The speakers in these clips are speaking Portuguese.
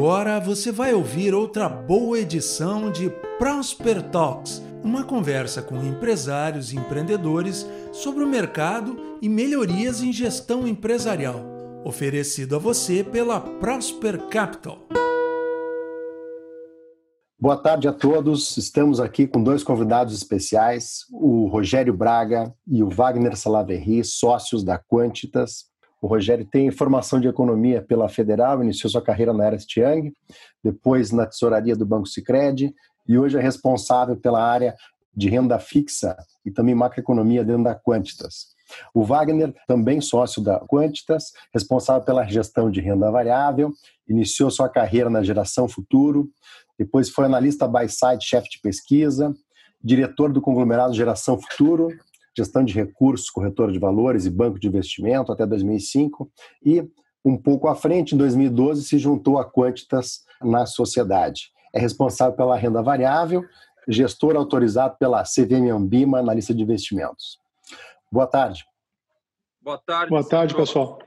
Agora você vai ouvir outra boa edição de Prosper Talks, uma conversa com empresários e empreendedores sobre o mercado e melhorias em gestão empresarial, oferecido a você pela Prosper Capital. Boa tarde a todos. Estamos aqui com dois convidados especiais, o Rogério Braga e o Wagner Salaverry, sócios da Quantitas, o Rogério tem formação de economia pela Federal, iniciou sua carreira na Ernst Young, depois na tesouraria do Banco Sicredi e hoje é responsável pela área de renda fixa e também macroeconomia dentro da Quantitas. O Wagner, também sócio da Quantitas, responsável pela gestão de renda variável, iniciou sua carreira na Geração Futuro, depois foi analista buy-side, chefe de pesquisa, diretor do conglomerado Geração Futuro, gestão de recursos, corretora de valores e banco de investimento até 2005 e um pouco à frente, em 2012, se juntou a Quantitas na sociedade. É responsável pela renda variável, gestor autorizado pela CVM Ambima na lista de investimentos. Boa tarde. Boa tarde. Boa tarde, pessoal.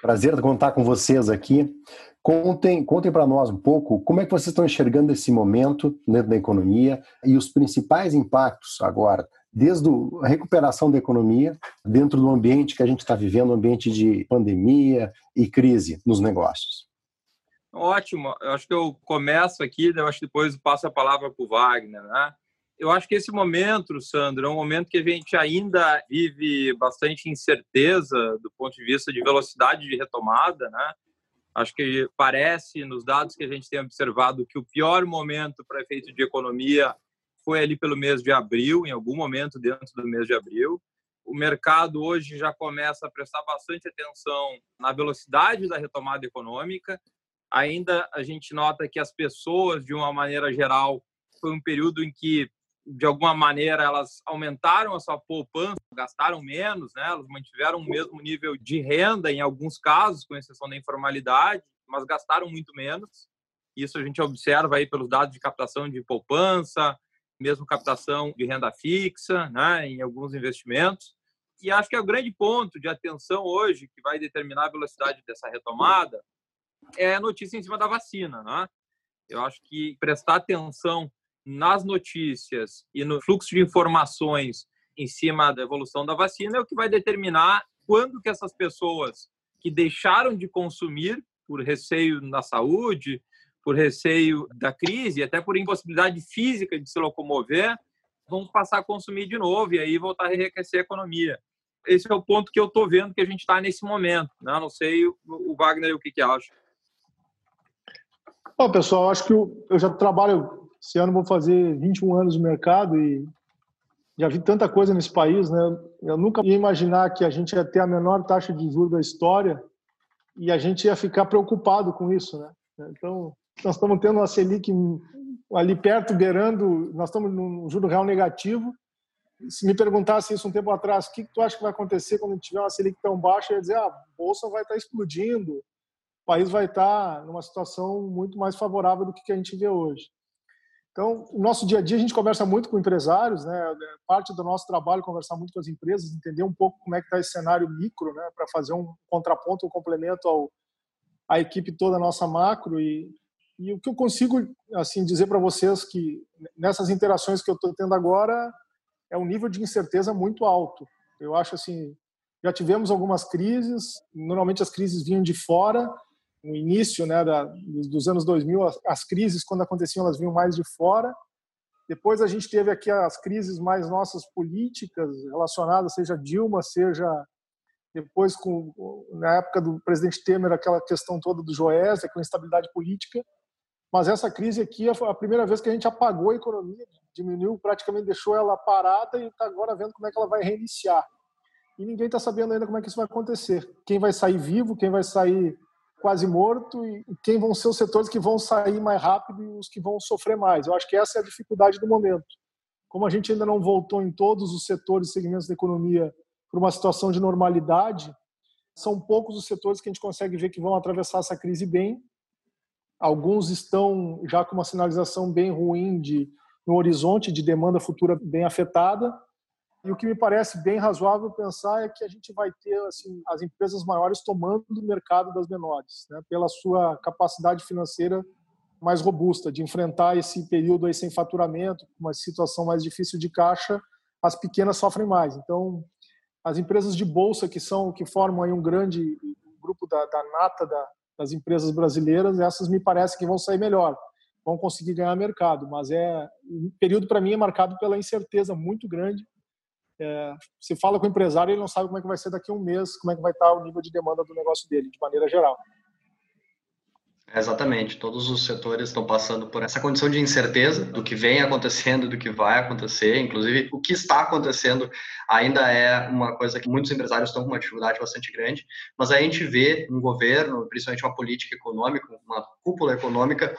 Prazer contar com vocês aqui. Contem, contem para nós um pouco como é que vocês estão enxergando esse momento dentro da economia e os principais impactos agora desde a recuperação da economia dentro do ambiente que a gente está vivendo, um ambiente de pandemia e crise nos negócios. Ótimo. Eu acho que eu começo aqui, eu acho que depois passo a palavra para o Wagner. Né? Eu acho que esse momento, Sandro, é um momento que a gente ainda vive bastante incerteza do ponto de vista de velocidade de retomada. Né? Acho que parece, nos dados que a gente tem observado, que o pior momento para efeito de economia foi ali pelo mês de abril, em algum momento dentro do mês de abril. O mercado hoje já começa a prestar bastante atenção na velocidade da retomada econômica. Ainda a gente nota que as pessoas, de uma maneira geral, foi um período em que, de alguma maneira, elas aumentaram a sua poupança, gastaram menos, né? elas mantiveram o mesmo nível de renda, em alguns casos, com exceção da informalidade, mas gastaram muito menos. Isso a gente observa aí pelos dados de captação de poupança, mesmo captação de renda fixa, né, em alguns investimentos. E acho que é o grande ponto de atenção hoje que vai determinar a velocidade dessa retomada é a notícia em cima da vacina, né? Eu acho que prestar atenção nas notícias e no fluxo de informações em cima da evolução da vacina é o que vai determinar quando que essas pessoas que deixaram de consumir por receio na saúde, por receio da crise, até por impossibilidade física de se locomover, vão passar a consumir de novo e aí voltar a enriquecer a economia. Esse é o ponto que eu estou vendo que a gente está nesse momento. Né? Não sei o Wagner o que, que acha. Bom, pessoal, acho que eu, eu já trabalho, esse ano vou fazer 21 anos de mercado e já vi tanta coisa nesse país, né? Eu nunca ia imaginar que a gente ia ter a menor taxa de juros da história e a gente ia ficar preocupado com isso, né? Então, nós estamos tendo uma Selic ali perto, beirando, nós estamos num juro real negativo. Se me perguntasse isso um tempo atrás, o que, tu acha que vai acontecer quando tiver uma Selic tão baixa? Eu ia dizer, ah, a bolsa vai estar explodindo, o país vai estar numa situação muito mais favorável do que a gente vê hoje. Então, no nosso dia a dia, a gente conversa muito com empresários, né? Parte do nosso trabalho é conversar muito com as empresas, entender um pouco como é que está esse cenário micro, né? Para fazer um contraponto, um complemento ao a equipe toda nossa macro e e o que eu consigo assim dizer para vocês que nessas interações que eu estou tendo agora é um nível de incerteza muito alto. Eu acho assim, já tivemos algumas crises, normalmente as crises vinham de fora, no início né, da, dos anos 2000, as, as crises, quando aconteciam, elas vinham mais de fora. Depois a gente teve aqui as crises mais nossas políticas relacionadas, seja Dilma, seja depois com na época do presidente Temer aquela questão toda do Joesley, com instabilidade política. Mas essa crise aqui é a primeira vez que a gente apagou a economia, diminuiu, praticamente deixou ela parada e está agora vendo como é que ela vai reiniciar. E ninguém está sabendo ainda como é que isso vai acontecer. Quem vai sair vivo, quem vai sair quase morto e quem vão ser os setores que vão sair mais rápido e os que vão sofrer mais. Eu acho que essa é a dificuldade do momento. Como a gente ainda não voltou em todos os setores e segmentos da economia para uma situação de normalidade, são poucos os setores que a gente consegue ver que vão atravessar essa crise bem Alguns estão já com uma sinalização bem ruim de no horizonte de demanda futura bem afetada. E o que me parece bem razoável pensar é que a gente vai ter assim, as empresas maiores tomando o mercado das menores, né, pela sua capacidade financeira mais robusta de enfrentar esse período aí sem faturamento, uma situação mais difícil de caixa, as pequenas sofrem mais. Então, as empresas de bolsa que são que formam aí um grande grupo da, da nata da, das empresas brasileiras, essas me parece que vão sair melhor, vão conseguir ganhar mercado. Mas é o período para mim é marcado pela incerteza muito grande. É, fala com o empresário, ele não sabe como é que vai ser daqui a um mês, como é que vai estar o nível de demanda do negócio dele, de maneira geral. Exatamente, todos os setores estão passando por essa condição de incerteza do que vem acontecendo, do que vai acontecer, inclusive o que está acontecendo ainda é uma coisa que muitos empresários estão com uma dificuldade bastante grande, mas a gente vê um governo, principalmente uma política econômica, uma cúpula econômica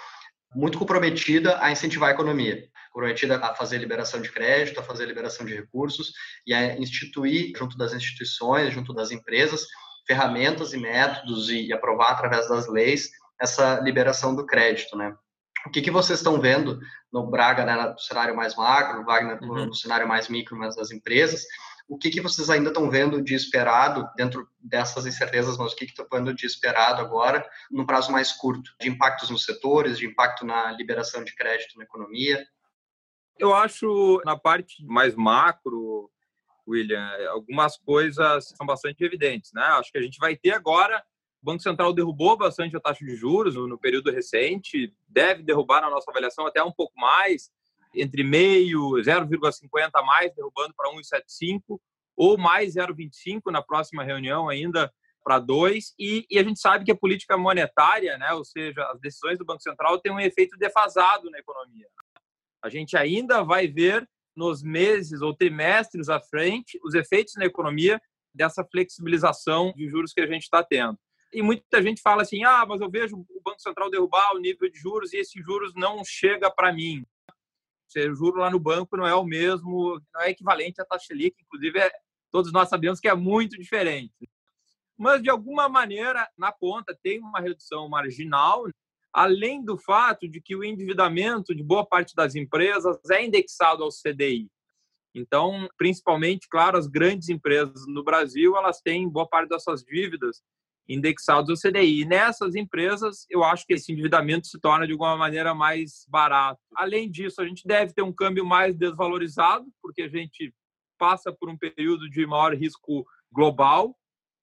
muito comprometida a incentivar a economia, comprometida a fazer liberação de crédito, a fazer liberação de recursos e a instituir junto das instituições, junto das empresas, ferramentas e métodos e aprovar através das leis essa liberação do crédito, né? O que, que vocês estão vendo no Braga, né, no cenário mais macro, no Wagner uhum. no cenário mais micro, mas das empresas? O que, que vocês ainda estão vendo de esperado dentro dessas incertezas, mas o que, que estão vendo de esperado agora no prazo mais curto, de impactos nos setores, de impacto na liberação de crédito na economia? Eu acho na parte mais macro, William, algumas coisas são bastante evidentes, né? Acho que a gente vai ter agora o Banco Central derrubou bastante a taxa de juros no período recente, deve derrubar na nossa avaliação até um pouco mais, entre meio, 0,50 a mais, derrubando para 1,75, ou mais 0,25 na próxima reunião ainda para 2. E, e, a gente sabe que a política monetária, né, ou seja, as decisões do Banco Central, têm um efeito defasado na economia. A gente ainda vai ver nos meses ou trimestres à frente os efeitos na economia dessa flexibilização de juros que a gente está tendo e muita gente fala assim: ah, mas eu vejo o Banco Central derrubar o nível de juros e esse juros não chega para mim. Seja, o juro lá no banco não é o mesmo, não é equivalente à taxa Selic, inclusive é, todos nós sabemos que é muito diferente. Mas, de alguma maneira, na ponta, tem uma redução marginal, além do fato de que o endividamento de boa parte das empresas é indexado ao CDI. Então, principalmente, claro, as grandes empresas no Brasil, elas têm boa parte das suas dívidas indexados ao CDI. E nessas empresas, eu acho que esse endividamento se torna de alguma maneira mais barato. Além disso, a gente deve ter um câmbio mais desvalorizado, porque a gente passa por um período de maior risco global,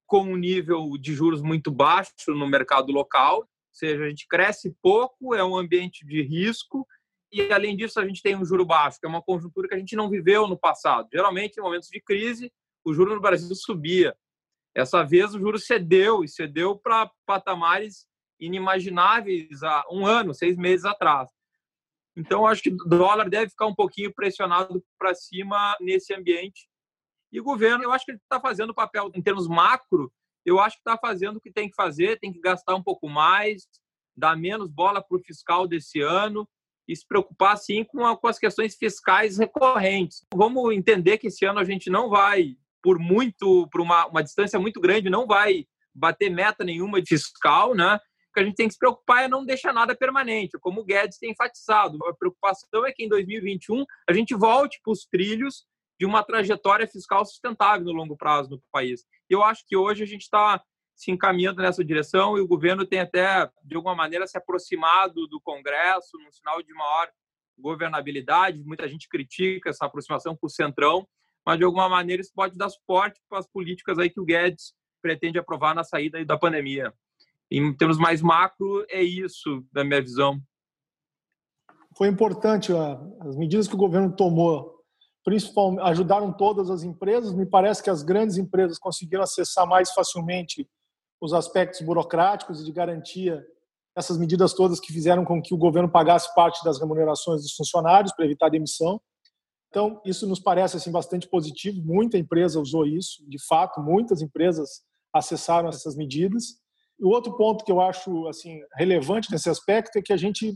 com um nível de juros muito baixo no mercado local, ou seja, a gente cresce pouco, é um ambiente de risco, e além disso, a gente tem um juro baixo, que é uma conjuntura que a gente não viveu no passado. Geralmente, em momentos de crise, o juro no Brasil subia essa vez o juro cedeu e cedeu para patamares inimagináveis há um ano, seis meses atrás. Então, acho que o dólar deve ficar um pouquinho pressionado para cima nesse ambiente. E o governo, eu acho que ele está fazendo o papel, em termos macro, eu acho que está fazendo o que tem que fazer, tem que gastar um pouco mais, dar menos bola para o fiscal desse ano e se preocupar, sim, com, a, com as questões fiscais recorrentes. Vamos entender que esse ano a gente não vai por muito, por uma, uma distância muito grande, não vai bater meta nenhuma de fiscal, né? O que a gente tem que se preocupar é não deixar nada permanente, como o Guedes tem enfatizado. A preocupação é que em 2021 a gente volte para os trilhos de uma trajetória fiscal sustentável no longo prazo no país. E eu acho que hoje a gente está se encaminhando nessa direção e o governo tem até, de alguma maneira, se aproximado do Congresso, num sinal de maior governabilidade. Muita gente critica essa aproximação com o Centrão, mas de alguma maneira isso pode dar suporte para as políticas aí que o Guedes pretende aprovar na saída da pandemia. Em termos mais macro, é isso, da minha visão. Foi importante as medidas que o governo tomou, principalmente ajudaram todas as empresas. Me parece que as grandes empresas conseguiram acessar mais facilmente os aspectos burocráticos e de garantia essas medidas todas que fizeram com que o governo pagasse parte das remunerações dos funcionários para evitar demissão. Então, isso nos parece assim bastante positivo. Muita empresa usou isso, de fato, muitas empresas acessaram essas medidas. E o outro ponto que eu acho assim relevante nesse aspecto é que a gente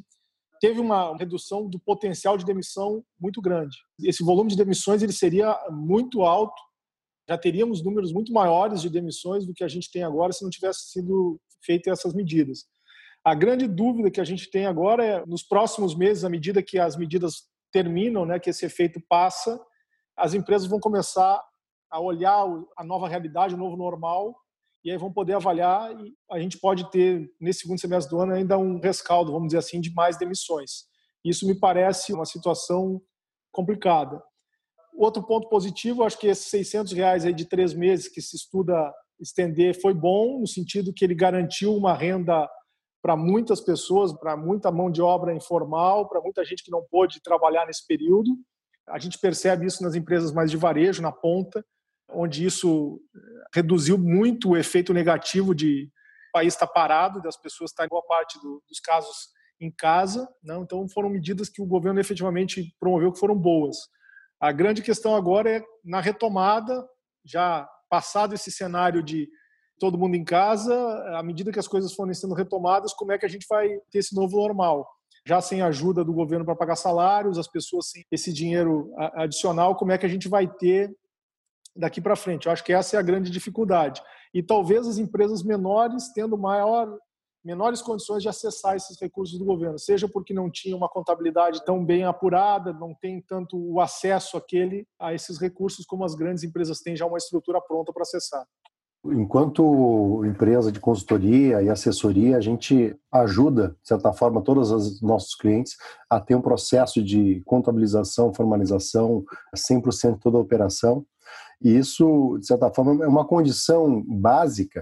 teve uma redução do potencial de demissão muito grande. Esse volume de demissões ele seria muito alto. Já teríamos números muito maiores de demissões do que a gente tem agora se não tivesse sido feitas essas medidas. A grande dúvida que a gente tem agora é nos próximos meses, à medida que as medidas terminam, né, que esse efeito passa, as empresas vão começar a olhar a nova realidade, o novo normal, e aí vão poder avaliar e a gente pode ter, nesse segundo semestre do ano, ainda um rescaldo, vamos dizer assim, de mais demissões. Isso me parece uma situação complicada. Outro ponto positivo, acho que esses 600 reais aí de três meses que se estuda estender foi bom, no sentido que ele garantiu uma renda para muitas pessoas, para muita mão de obra informal, para muita gente que não pôde trabalhar nesse período. A gente percebe isso nas empresas mais de varejo, na ponta, onde isso eh, reduziu muito o efeito negativo de o país estar parado, das pessoas estarem boa parte do, dos casos em casa. Não? Então, foram medidas que o governo efetivamente promoveu que foram boas. A grande questão agora é, na retomada, já passado esse cenário de todo mundo em casa, à medida que as coisas forem sendo retomadas, como é que a gente vai ter esse novo normal? Já sem ajuda do governo para pagar salários, as pessoas sem esse dinheiro adicional, como é que a gente vai ter daqui para frente? Eu acho que essa é a grande dificuldade. E talvez as empresas menores tendo maior menores condições de acessar esses recursos do governo, seja porque não tinha uma contabilidade tão bem apurada, não tem tanto o acesso aquele a esses recursos como as grandes empresas têm já uma estrutura pronta para acessar. Enquanto empresa de consultoria e assessoria, a gente ajuda, de certa forma, todos os nossos clientes a ter um processo de contabilização, formalização, 100% toda a operação. E isso, de certa forma, é uma condição básica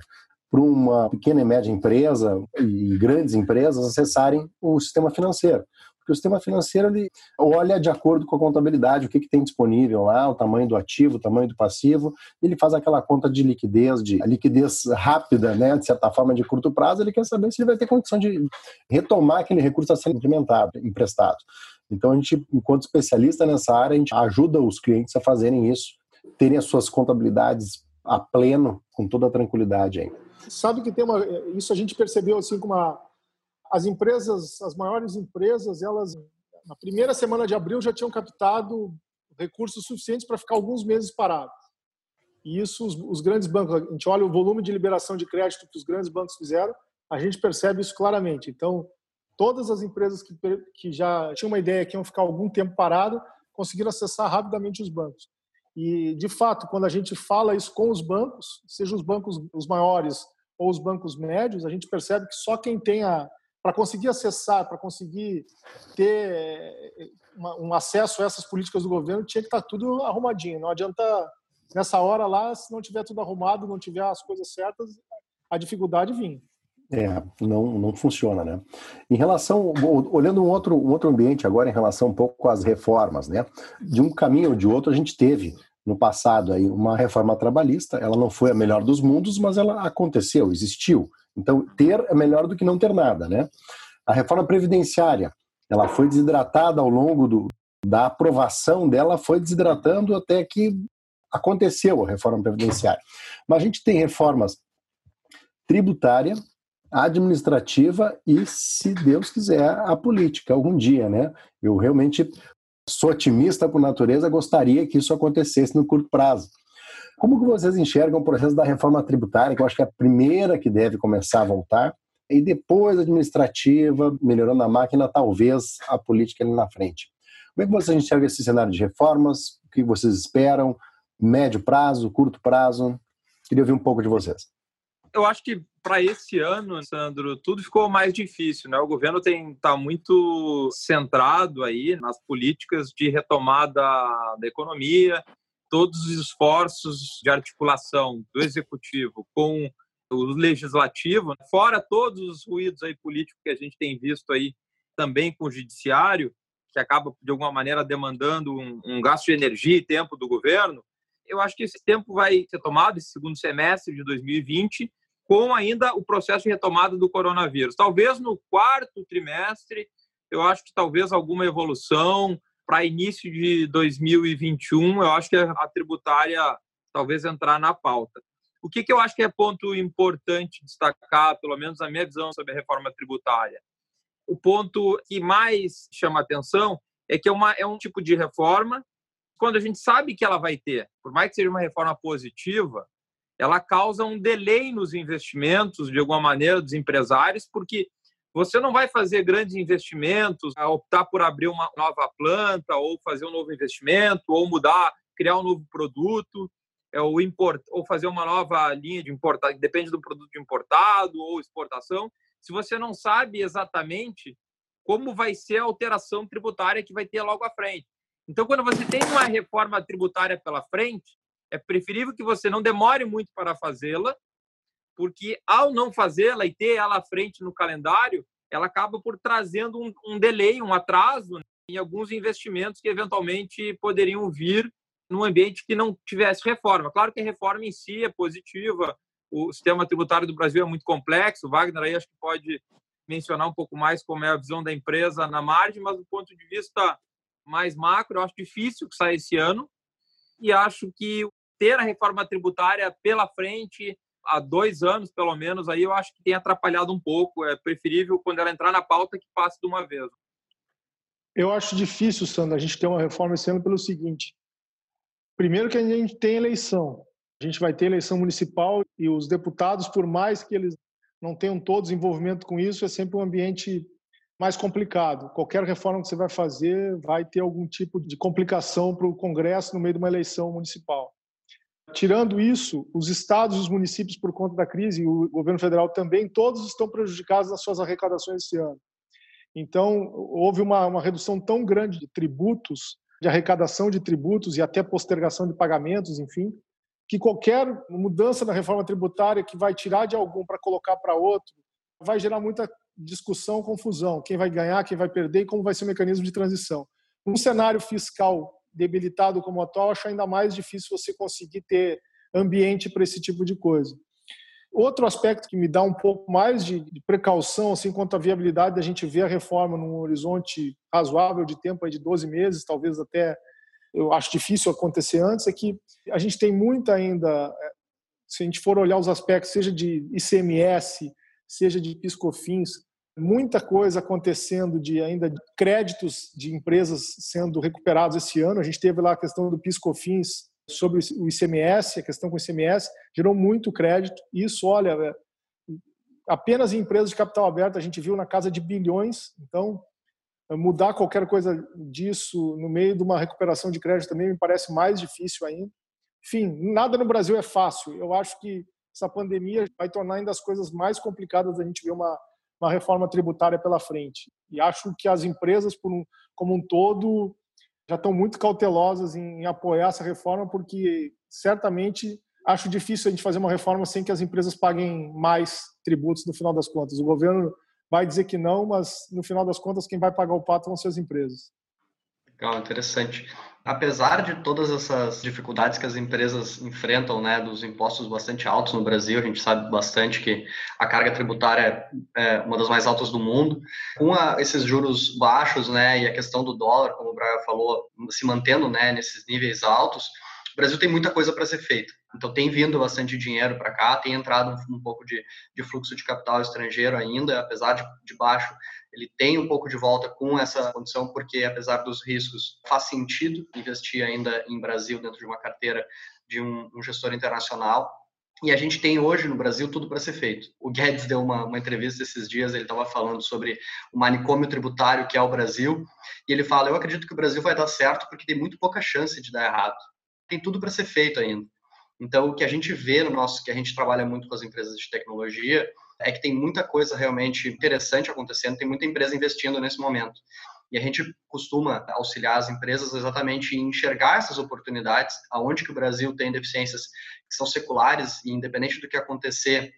para uma pequena e média empresa e grandes empresas acessarem o sistema financeiro. Porque o sistema financeiro ele olha de acordo com a contabilidade, o que, que tem disponível lá, o tamanho do ativo, o tamanho do passivo, ele faz aquela conta de liquidez, de liquidez rápida, né, de certa forma, de curto prazo, ele quer saber se ele vai ter condição de retomar aquele recurso a ser implementado, emprestado. Então, a gente, enquanto especialista nessa área, a gente ajuda os clientes a fazerem isso, terem as suas contabilidades a pleno, com toda a tranquilidade aí sabe que tem uma isso a gente percebeu assim com uma as empresas as maiores empresas elas na primeira semana de abril já tinham captado recursos suficientes para ficar alguns meses parados e isso os, os, grandes bancos a gente olha o volume de liberação de crédito que os grandes bancos fizeram a gente percebe isso claramente então todas as empresas que, que já tinham uma ideia que iam ficar algum tempo parado conseguiram acessar rapidamente os bancos e, de fato, quando a gente fala isso com os bancos, seja os bancos os maiores ou os bancos médios, a gente percebe que só quem tem a. Para conseguir acessar, para conseguir ter eh, um acesso a essas políticas do governo, tinha que estar tá tudo arrumadinho. Não adianta, nessa hora lá, se não tiver tudo arrumado, não tiver as coisas certas, a dificuldade vinha. É, não, não funciona, né? Em relação, olhando um outro, um outro ambiente agora, em relação um pouco às reformas, né? De um caminho ou de outro, a gente teve no passado aí uma reforma trabalhista, ela não foi a melhor dos mundos, mas ela aconteceu, existiu. Então, ter é melhor do que não ter nada, né? A reforma previdenciária, ela foi desidratada ao longo do, da aprovação dela, foi desidratando até que aconteceu a reforma previdenciária. Mas a gente tem reformas tributária, administrativa e, se Deus quiser, a política algum dia, né? Eu realmente sou otimista por natureza, gostaria que isso acontecesse no curto prazo. Como que vocês enxergam o processo da reforma tributária, que eu acho que é a primeira que deve começar a voltar, e depois administrativa, melhorando a máquina, talvez a política ali na frente. Como é que vocês enxergam esse cenário de reformas? O que vocês esperam? Médio prazo, curto prazo? Queria ouvir um pouco de vocês. Eu acho que para esse ano, Sandro, tudo ficou mais difícil, né? O governo tem tá muito centrado aí nas políticas de retomada da economia, todos os esforços de articulação do executivo com o legislativo, fora todos os ruídos aí políticos que a gente tem visto aí também com o judiciário, que acaba de alguma maneira demandando um, um gasto de energia e tempo do governo. Eu acho que esse tempo vai ser tomado esse segundo semestre de 2020 com ainda o processo de retomada do coronavírus. Talvez no quarto trimestre, eu acho que talvez alguma evolução para início de 2021, eu acho que a tributária talvez entrar na pauta. O que, que eu acho que é ponto importante destacar, pelo menos a minha visão sobre a reforma tributária? O ponto que mais chama atenção é que é, uma, é um tipo de reforma, quando a gente sabe que ela vai ter, por mais que seja uma reforma positiva, ela causa um delay nos investimentos, de alguma maneira, dos empresários, porque você não vai fazer grandes investimentos, optar por abrir uma nova planta, ou fazer um novo investimento, ou mudar criar um novo produto, é, ou, import, ou fazer uma nova linha de importar, depende do produto importado ou exportação, se você não sabe exatamente como vai ser a alteração tributária que vai ter logo à frente. Então, quando você tem uma reforma tributária pela frente, é preferível que você não demore muito para fazê-la, porque ao não fazê-la e ter ela à frente no calendário, ela acaba por trazendo um, um delay, um atraso em alguns investimentos que eventualmente poderiam vir num ambiente que não tivesse reforma. Claro que a reforma em si é positiva, o sistema tributário do Brasil é muito complexo, o Wagner aí acho que pode mencionar um pouco mais como é a visão da empresa na margem, mas do ponto de vista mais macro, eu acho difícil que saia esse ano e acho que ter a reforma tributária pela frente há dois anos, pelo menos, aí eu acho que tem atrapalhado um pouco. É preferível, quando ela entrar na pauta, que passe de uma vez. Eu acho difícil, Sandra, a gente ter uma reforma esse ano pelo seguinte. Primeiro que a gente tem eleição. A gente vai ter eleição municipal e os deputados, por mais que eles não tenham todos envolvimento com isso, é sempre um ambiente mais complicado. Qualquer reforma que você vai fazer vai ter algum tipo de complicação para o Congresso no meio de uma eleição municipal. Tirando isso, os estados e os municípios, por conta da crise, e o governo federal também, todos estão prejudicados nas suas arrecadações esse ano. Então, houve uma, uma redução tão grande de tributos, de arrecadação de tributos e até postergação de pagamentos, enfim, que qualquer mudança na reforma tributária que vai tirar de algum para colocar para outro vai gerar muita discussão, confusão. Quem vai ganhar, quem vai perder e como vai ser o mecanismo de transição. Um cenário fiscal debilitado como atual, acho ainda mais difícil você conseguir ter ambiente para esse tipo de coisa. Outro aspecto que me dá um pouco mais de, precaução assim quanto à viabilidade da gente ver a reforma num horizonte razoável de tempo, de 12 meses, talvez até eu acho difícil acontecer antes, é que a gente tem muita ainda, é, se a gente for olhar os aspectos, seja de ICMS, seja de PiscoFins, muita coisa acontecendo de ainda créditos de empresas sendo recuperados esse ano. A gente teve lá a questão do PiscoFins sobre o ICMS, a questão com o ICMS, gerou muito crédito. Isso, olha, é, apenas em empresas de capital aberto a gente viu na casa de bilhões. Então, mudar qualquer coisa disso no meio de uma recuperação de crédito também me parece mais difícil ainda. Enfim, nada no Brasil é fácil. Eu acho que essa pandemia vai tornar ainda as coisas mais complicadas da gente ver uma uma reforma tributária pela frente. E acho que as empresas, como um todo, já estão muito cautelosas em apoiar essa reforma, porque certamente acho difícil a gente fazer uma reforma sem que as empresas paguem mais tributos no final das contas. O governo vai dizer que não, mas no final das contas quem vai pagar o pato vão ser as empresas. Legal, interessante apesar de todas essas dificuldades que as empresas enfrentam, né, dos impostos bastante altos no Brasil, a gente sabe bastante que a carga tributária é uma das mais altas do mundo, com a, esses juros baixos, né, e a questão do dólar, como o Braga falou, se mantendo, né, nesses níveis altos, o Brasil tem muita coisa para ser feita. Então, tem vindo bastante dinheiro para cá, tem entrado um, um pouco de, de, fluxo de capital estrangeiro ainda, apesar de, de baixo, ele tem um pouco de volta com essa condição, porque apesar dos riscos, faz sentido investir ainda em Brasil dentro de uma carteira de um, um gestor internacional. E a gente tem hoje no Brasil tudo para ser feito. O Guedes deu uma, uma entrevista esses dias, ele estava falando sobre o manicômio tributário que é o Brasil, e ele fala: Eu acredito que o Brasil vai dar certo porque tem muito pouca chance de dar errado. Tem tudo para ser feito ainda. Então, o que a gente vê no nosso, que a gente trabalha muito com as empresas de tecnologia, é que tem muita coisa realmente interessante acontecendo, tem muita empresa investindo nesse momento. E a gente costuma auxiliar as empresas exatamente em enxergar essas oportunidades, aonde que o Brasil tem deficiências que são seculares e independente do que acontecer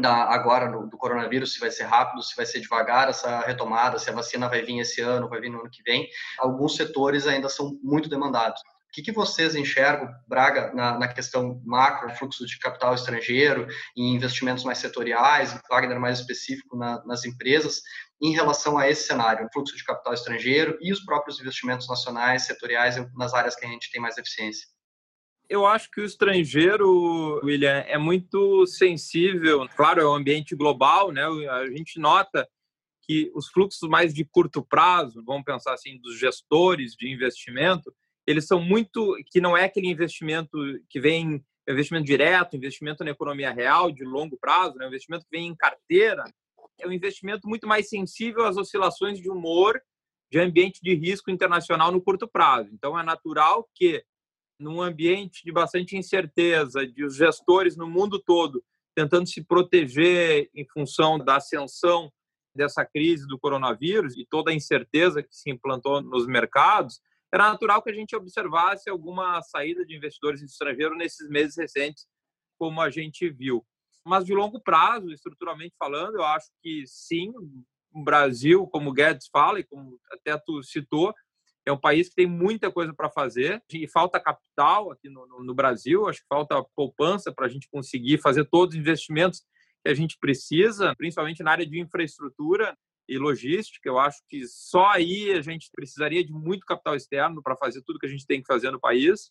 da, agora do, do, coronavírus, se vai ser rápido, se vai ser devagar essa retomada, se a vacina vai vir esse ano, vai vir no ano que vem, alguns setores ainda são muito demandados. O que, que vocês enxergam, Braga, na, na, questão macro, fluxo de capital estrangeiro e investimentos mais setoriais, Wagner mais específico na, nas empresas, em relação a esse cenário, fluxo de capital estrangeiro e os próprios investimentos nacionais, setoriais, nas áreas que a gente tem mais eficiência? eu acho que o estrangeiro, William, é muito sensível. Claro, é um ambiente global, né? A gente nota que os fluxos mais de curto prazo, vamos pensar assim, dos gestores de investimento, eles são muito que não é aquele investimento que vem investimento direto, investimento na economia real de longo prazo, né? investimento que vem em carteira, é um investimento muito mais sensível às oscilações de humor de ambiente de risco internacional no curto prazo. Então é natural que num ambiente de bastante incerteza, de os gestores no mundo todo tentando se proteger em função da ascensão dessa crise do coronavírus e toda a incerteza que se implantou nos mercados, era natural que a gente observasse alguma saída de investidores estrangeiros nesses meses recentes, como a gente viu. Mas de longo prazo, estruturalmente falando, eu acho que sim, o Brasil, como o Guedes fala e como até tu citou, é um país que tem muita coisa para fazer e falta capital aqui no, no, no Brasil, acho que falta poupança para a gente conseguir fazer todos os investimentos que a gente precisa, principalmente na área de infraestrutura e logística. Eu acho que só aí a gente precisaria de muito capital externo para fazer tudo que a gente tem que fazer no país.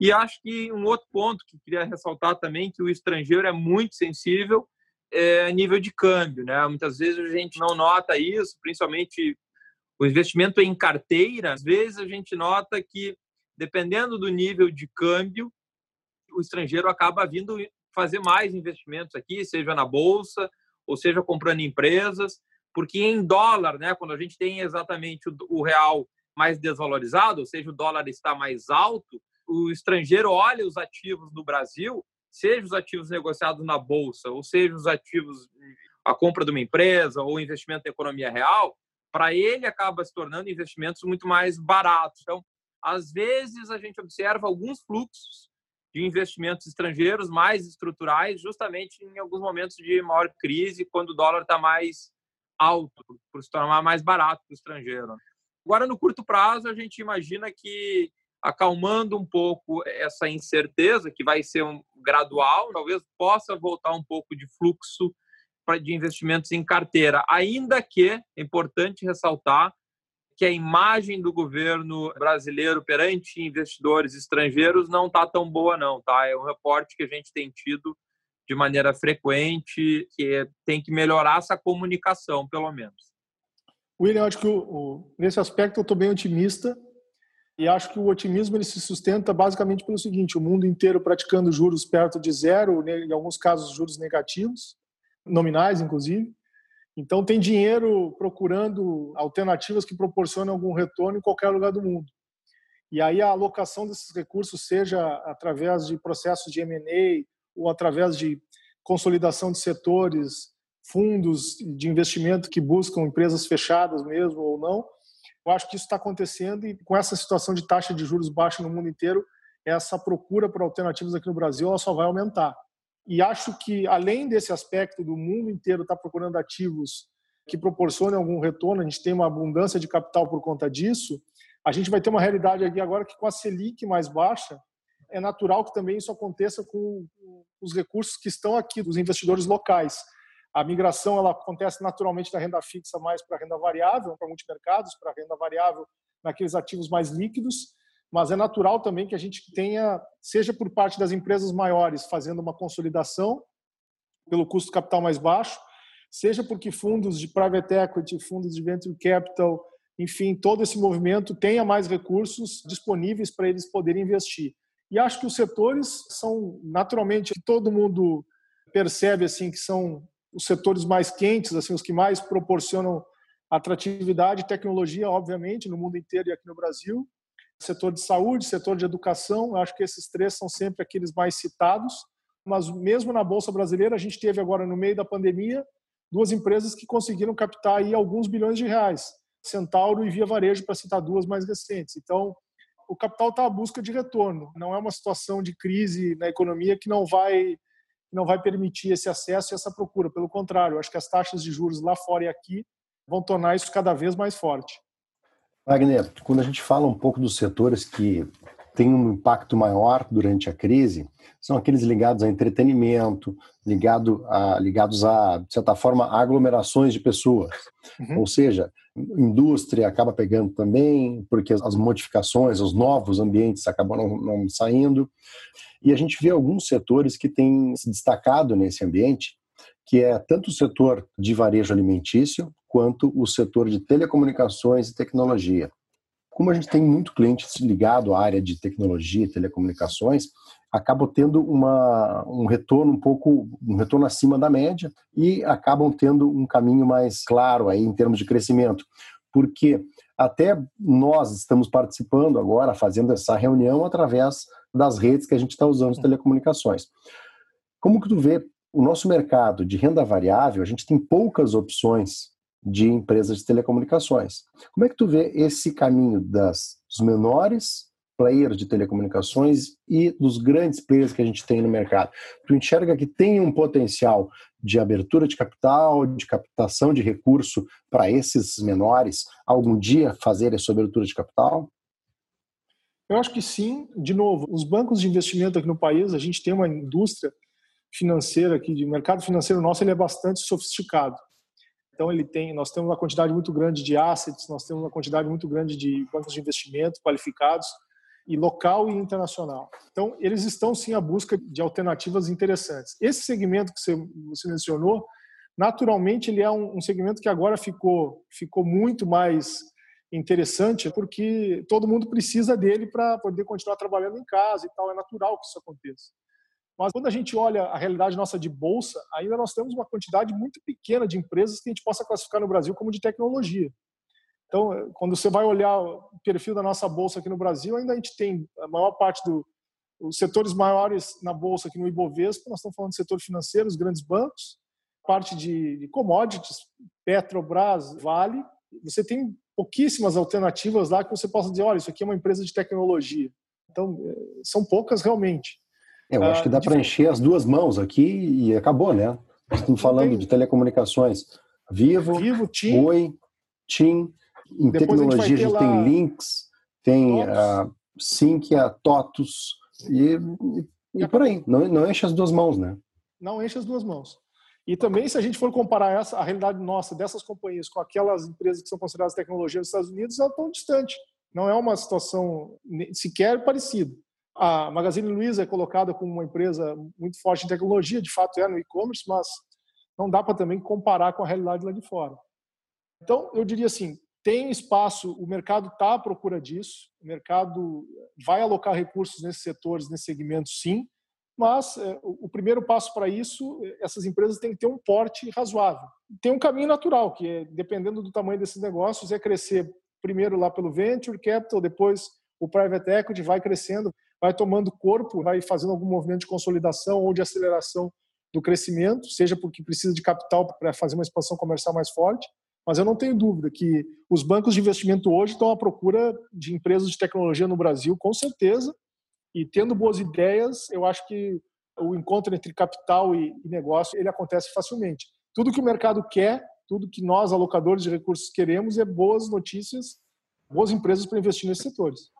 E acho que um outro ponto que queria ressaltar também que o estrangeiro é muito sensível é nível de câmbio, né? Muitas vezes a gente não nota isso, principalmente o investimento em carteira. Às vezes a gente nota que dependendo do nível de câmbio, o estrangeiro acaba vindo fazer mais investimentos aqui, seja na bolsa ou seja comprando empresas, porque em dólar, né, quando a gente tem exatamente o, real mais desvalorizado, ou seja, o dólar está mais alto, o estrangeiro olha os ativos do Brasil, seja os ativos negociados na bolsa, ou seja os ativos a compra de uma empresa ou investimento em economia real, para ele acaba se tornando investimentos muito mais baratos. Então, às vezes a gente observa alguns fluxos de investimentos estrangeiros mais estruturais, justamente em alguns momentos de maior crise, quando o dólar está mais alto, por se tornar mais barato para o estrangeiro. Agora, no curto prazo, a gente imagina que, acalmando um pouco essa incerteza, que vai ser um gradual, talvez possa voltar um pouco de fluxo de investimentos em carteira, ainda que é importante ressaltar que a imagem do governo brasileiro perante investidores estrangeiros não está tão boa não, tá? É um reporte que a gente tem tido de maneira frequente, que tem que melhorar essa comunicação, pelo menos. William, acho que o, o, nesse aspecto eu estou bem otimista e acho que o otimismo ele se sustenta basicamente pelo seguinte: o mundo inteiro praticando juros perto de zero, em alguns casos juros negativos, nominais inclusive. Então tem dinheiro procurando alternativas que proporcionem algum retorno em qualquer lugar do mundo. E aí a alocação desses recursos, seja através de processos de M&A ou através de consolidação de setores, fundos de investimento que buscam empresas fechadas mesmo ou não, eu acho que isso está acontecendo e com essa situação de taxa de juros baixa no mundo inteiro, essa procura por alternativas aqui no Brasil ela só vai aumentar. E acho que, além desse aspecto do mundo inteiro estar tá procurando ativos que proporcionem algum retorno, a gente tem uma abundância de capital por conta disso, a gente vai ter uma realidade aqui agora que, com a Selic mais baixa, é natural que também isso aconteça com os recursos que estão aqui, dos investidores locais. A migração ela acontece naturalmente da renda fixa mais para a renda variável, para multimercados, para a renda variável naqueles ativos mais líquidos, mas é natural também que a gente tenha, seja por parte das empresas maiores fazendo uma consolidação pelo custo capital mais baixo, seja porque fundos de private equity, fundos de venture capital, enfim, todo esse movimento tenha mais recursos disponíveis para eles poderem investir. E acho que os setores são naturalmente que todo mundo percebe assim que são os setores mais quentes, assim os que mais proporcionam atratividade tecnologia, obviamente, no mundo inteiro e aqui no Brasil setor de saúde, setor de educação, acho que esses três são sempre aqueles mais citados, mas mesmo na Bolsa Brasileira, a gente teve agora, no meio da pandemia, duas empresas que conseguiram captar aí alguns bilhões de reais, Centauro e Via Varejo, para citar duas mais recentes. Então, o capital está à busca de retorno, não é uma situação de crise na economia que não vai não vai permitir esse acesso e essa procura. Pelo contrário, acho que as taxas de juros lá fora e aqui vão tornar isso cada vez mais forte. Wagner, quando a gente fala um pouco dos setores que têm um impacto maior durante a crise, são aqueles ligados a entretenimento, ligado a, ligados a, de certa forma, aglomerações de pessoas. Uhum. Ou seja, indústria acaba pegando também, porque as modificações, os novos ambientes acabam não, não saindo. E a gente vê alguns setores que têm se destacado nesse ambiente, que é tanto o setor de varejo alimentício quanto o setor de telecomunicações e tecnologia. Como a gente tem muito cliente ligado à área de tecnologia e telecomunicações, acabam tendo uma, um retorno um pouco, um retorno acima da média e acabam tendo um caminho mais claro aí em termos de crescimento, porque até nós estamos participando agora, fazendo essa reunião através das redes que a gente está usando de telecomunicações. Como que tu vê o nosso mercado de renda variável? A gente tem poucas opções de empresas de telecomunicações. Como é que tu vê esse caminho das, dos menores players de telecomunicações e dos grandes players que a gente tem no mercado? Tu enxerga que tem um potencial de abertura de capital, de captação de recurso para esses menores algum dia fazer essa abertura de capital? Eu acho que sim. De novo, os bancos de investimento aqui no país, a gente tem uma indústria financeira aqui, de mercado financeiro nosso, ele é bastante sofisticado. Então ele tem, nós temos uma quantidade muito grande de assets, nós temos uma quantidade muito grande de bancos de investimento qualificados e local e internacional. Então eles estão sim à busca de alternativas interessantes. Esse segmento que você, mencionou, naturalmente ele é um, um segmento que agora ficou ficou muito mais interessante porque todo mundo precisa dele para poder continuar trabalhando em casa e tal. É natural que isso aconteça. Mas quando a gente olha a realidade nossa de bolsa, ainda nós temos uma quantidade muito pequena de empresas que a gente possa classificar no Brasil como de tecnologia. Então, quando você vai olhar o perfil da nossa bolsa aqui no Brasil, ainda a gente tem a maior parte dos do, setores maiores na bolsa aqui no Ibovespa, nós estamos falando de setor financeiro, os grandes bancos, parte de, de commodities, Petrobras, Vale. Você tem pouquíssimas alternativas lá que você possa dizer, olha, isso aqui é uma empresa de tecnologia. Então, eh, são poucas realmente. É, eu acho que dá ah, para encher as duas mãos aqui e acabou, né? Estamos falando de telecomunicações. Vivo, Vivo TIM, Oi, TIM. Em tecnologia a gente, a gente tem Links, tem a uh, Sinqia, TOTUS e, e, e por aí. Não, não enche as duas mãos, né? Não enche as duas mãos. E também, se a gente for comparar essa, a realidade nossa dessas companhias com aquelas empresas que são consideradas tecnologia dos Estados Unidos, elas estão distante. Não é uma situação sequer parecida. A Magazine Luiza é colocada como uma empresa muito forte em tecnologia, de fato é no e-commerce, mas não dá para também comparar com a realidade lá de fora. Então, eu diria assim, tem espaço, o mercado está à procura disso, o mercado vai alocar recursos nesses setores, nesse segmento, sim, mas é, o primeiro passo para isso, essas empresas têm que ter um porte razoável. Tem um caminho natural, que é, dependendo do tamanho desses negócios, é crescer primeiro lá pelo venture capital, depois o private equity vai crescendo vai tomando corpo, vai fazendo algum movimento de consolidação ou de aceleração do crescimento, seja porque precisa de capital para fazer uma expansão comercial mais forte. Mas eu não tenho dúvida que os bancos de investimento hoje estão à procura de empresas de tecnologia no Brasil, com certeza. E tendo boas ideias, eu acho que o encontro entre capital e negócio ele acontece facilmente. Tudo que o mercado quer, tudo que nós alocadores de recursos queremos é boas notícias, boas empresas para investir nesses setores.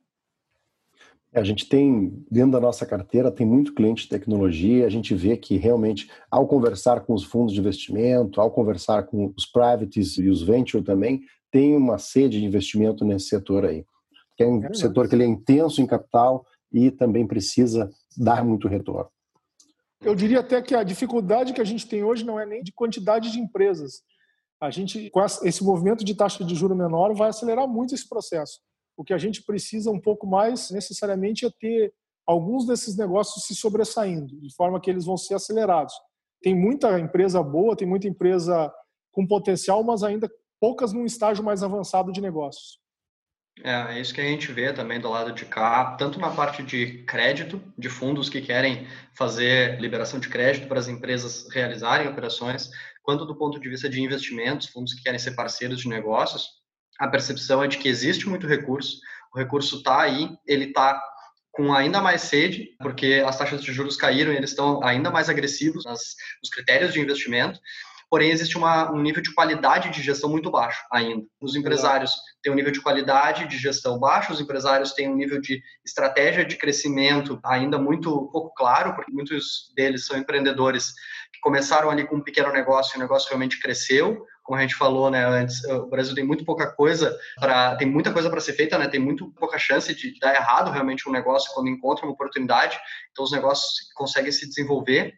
A gente tem, dentro da nossa carteira, tem muito cliente de tecnologia, a gente vê que realmente, ao conversar com os fundos de investimento, ao conversar com os privates e os venture também, tem uma sede de investimento nesse setor aí. Que é um é setor que ele é intenso em capital e também precisa dar muito retorno. Eu diria até que a dificuldade que a gente tem hoje não é nem de quantidade de empresas. A gente, com esse movimento de taxa de juro menor, vai acelerar muito esse processo o que a gente precisa um pouco mais necessariamente é ter alguns desses negócios se sobressaindo, de forma que eles vão ser acelerados. Tem muita empresa boa, tem muita empresa com potencial, mas ainda poucas num estágio mais avançado de negócios. É, é isso que a gente vê também do lado de cá, tanto na parte de crédito, de fundos que querem fazer liberação de crédito para as empresas realizarem operações, quanto do ponto de vista de investimentos, fundos que querem ser parceiros de negócios a percepção é de que existe muito recurso, o recurso está aí, ele está com ainda mais sede, porque as taxas de juros caíram e eles estão ainda mais agressivos nas, nos critérios de investimento, porém existe uma, um nível de qualidade de gestão muito baixo ainda. Os empresários têm um nível de qualidade de gestão baixo, os empresários têm um nível de estratégia de crescimento ainda muito pouco claro, porque muitos deles são empreendedores que começaram ali com um pequeno negócio e o negócio realmente cresceu, como a gente falou, né, antes, o Brasil tem muito pouca coisa para tem muita coisa para ser feita, né? Tem muito pouca chance de dar errado realmente um negócio quando encontra uma oportunidade. Então os negócios conseguem se desenvolver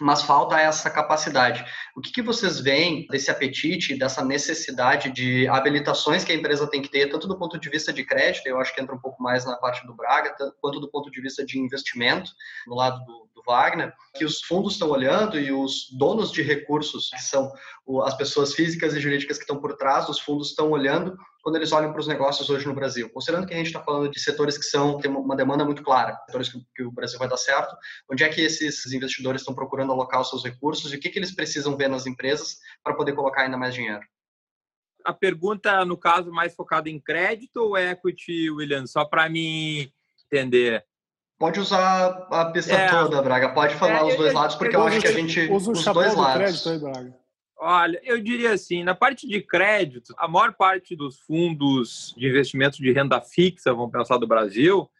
mas falta essa capacidade. O que, que vocês veem desse apetite, dessa necessidade de habilitações que a empresa tem que ter, tanto do ponto de vista de crédito, eu acho que entra um pouco mais na parte do Braga, quanto do ponto de vista de investimento, no lado do, do Wagner, que os fundos estão olhando e os donos de recursos, que são as pessoas físicas e jurídicas que estão por trás dos fundos, estão olhando quando eles olham para os negócios hoje no Brasil? Considerando que a gente está falando de setores que são tem uma demanda muito clara, setores que, o Brasil vai dar certo, onde é que esses investidores estão procurando alocar os seus recursos e o que, que eles precisam ver nas empresas para poder colocar ainda mais dinheiro? A pergunta, no caso, mais focada em crédito ou equity, William? Só para me entender. Pode usar a pista é, toda, Braga. Pode falar é, os dois lados, porque eu acho que a gente. Usa os dois lados. aí, Braga. Olha, eu diria assim, na parte de crédito, a maior parte dos fundos de investimento de renda fixa, vamos pensar do Brasil,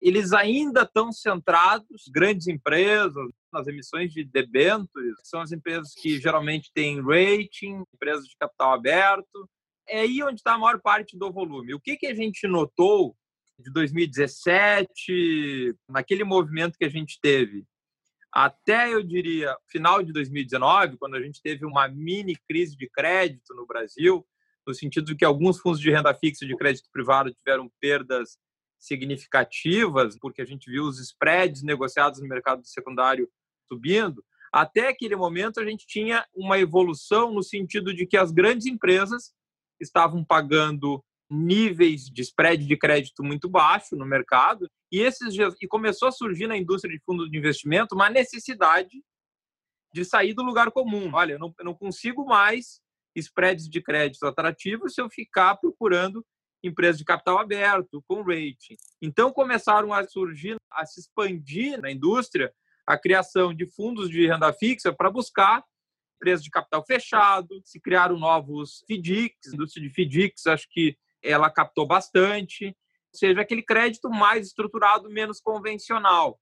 eles ainda estão centrados grandes empresas, nas emissões de debêntures, que são as empresas que geralmente têm rating, empresas de capital aberto. É aí onde está a maior parte do volume. O que, que a gente notou de 2017, naquele movimento que a gente teve até, eu diria, final de 2019, quando a gente teve uma mini crise de crédito no Brasil, no sentido de que alguns fundos de renda fixa de crédito privado tiveram perdas significativas, porque a gente viu os spreads negociados no mercado secundário subindo. Até aquele momento, a gente tinha uma evolução no sentido de que as grandes empresas estavam pagando níveis de spread de crédito muito baixo no mercado e esses e começou a surgir na indústria de fundos de investimento uma necessidade de sair do lugar comum. Olha, eu não, eu não consigo mais spreads de crédito atrativos se eu ficar procurando empresas de capital aberto, com rating. Então começaram a surgir, a se expandir na indústria a criação de fundos de renda fixa para buscar empresas de capital fechado, se criaram novos FDICs, indústria de FDICs, acho que ela captou bastante, ou seja, aquele crédito mais estruturado, menos convencional.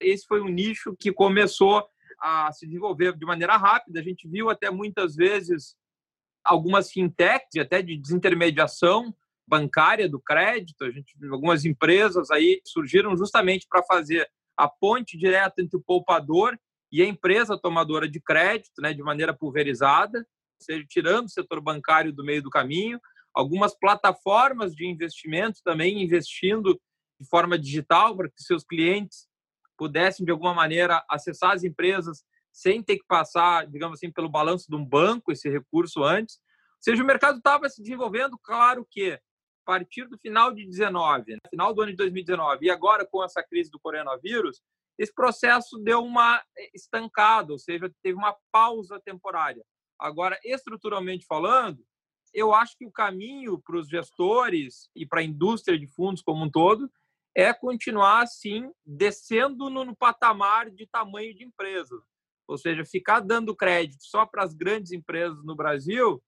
Esse foi um nicho que começou a se desenvolver de maneira rápida. A gente viu até muitas vezes algumas fintechs, até de desintermediação bancária do crédito. A gente algumas empresas aí surgiram justamente para fazer a ponte direta entre o poupador e a empresa tomadora de crédito, né, de maneira pulverizada, ou seja, tirando o setor bancário do meio do caminho algumas plataformas de investimento também investindo de forma digital para que seus clientes pudessem, de alguma maneira, acessar as empresas sem ter que passar, digamos assim, pelo balanço de um banco esse recurso antes. Ou seja, o mercado estava se desenvolvendo, claro que a partir do final de 19, final do ano de 2019 e agora com essa crise do coronavírus, esse processo deu uma estancada, ou seja, teve uma pausa temporária. Agora, estruturalmente falando, eu acho que o caminho para os gestores e para a indústria de fundos como um todo é continuar assim descendo no, no patamar de tamanho de empresa, ou seja, ficar dando crédito só para as grandes empresas no Brasil,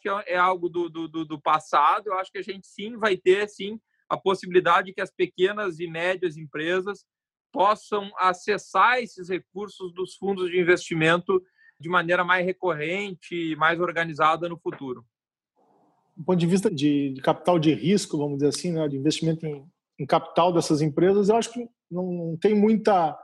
que é, é algo do, do, do passado. Eu acho que a gente sim vai ter sim a possibilidade que as pequenas e médias empresas possam acessar esses recursos dos fundos de investimento de maneira mais recorrente e mais organizada no futuro do ponto de vista de, de, capital de risco, vamos dizer assim, né, de investimento em, em capital dessas empresas, eu acho que não, tem muita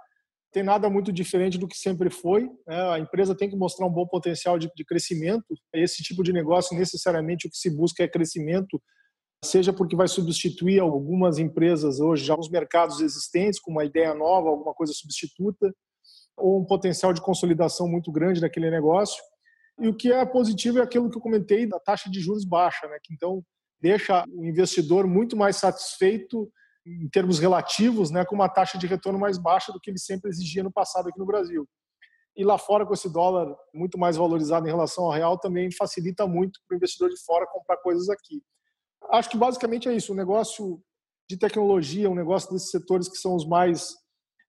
tem nada muito diferente do que sempre foi. Né? A empresa tem que mostrar um bom potencial de, de, crescimento. Esse tipo de negócio, necessariamente, o que se busca é crescimento, seja porque vai substituir algumas empresas hoje, já os mercados existentes, com uma ideia nova, alguma coisa substituta, ou um potencial de consolidação muito grande naquele negócio. E o que é positivo é aquilo que eu comentei da taxa de juros baixa, né? que então deixa o investidor muito mais satisfeito em termos relativos, né, com uma taxa de retorno mais baixa do que ele sempre exigia no passado aqui no Brasil. E lá fora, com esse dólar muito mais valorizado em relação ao real, também facilita muito para o investidor de fora comprar coisas aqui. Acho que basicamente é isso. O negócio de tecnologia, um negócio desses setores que são os mais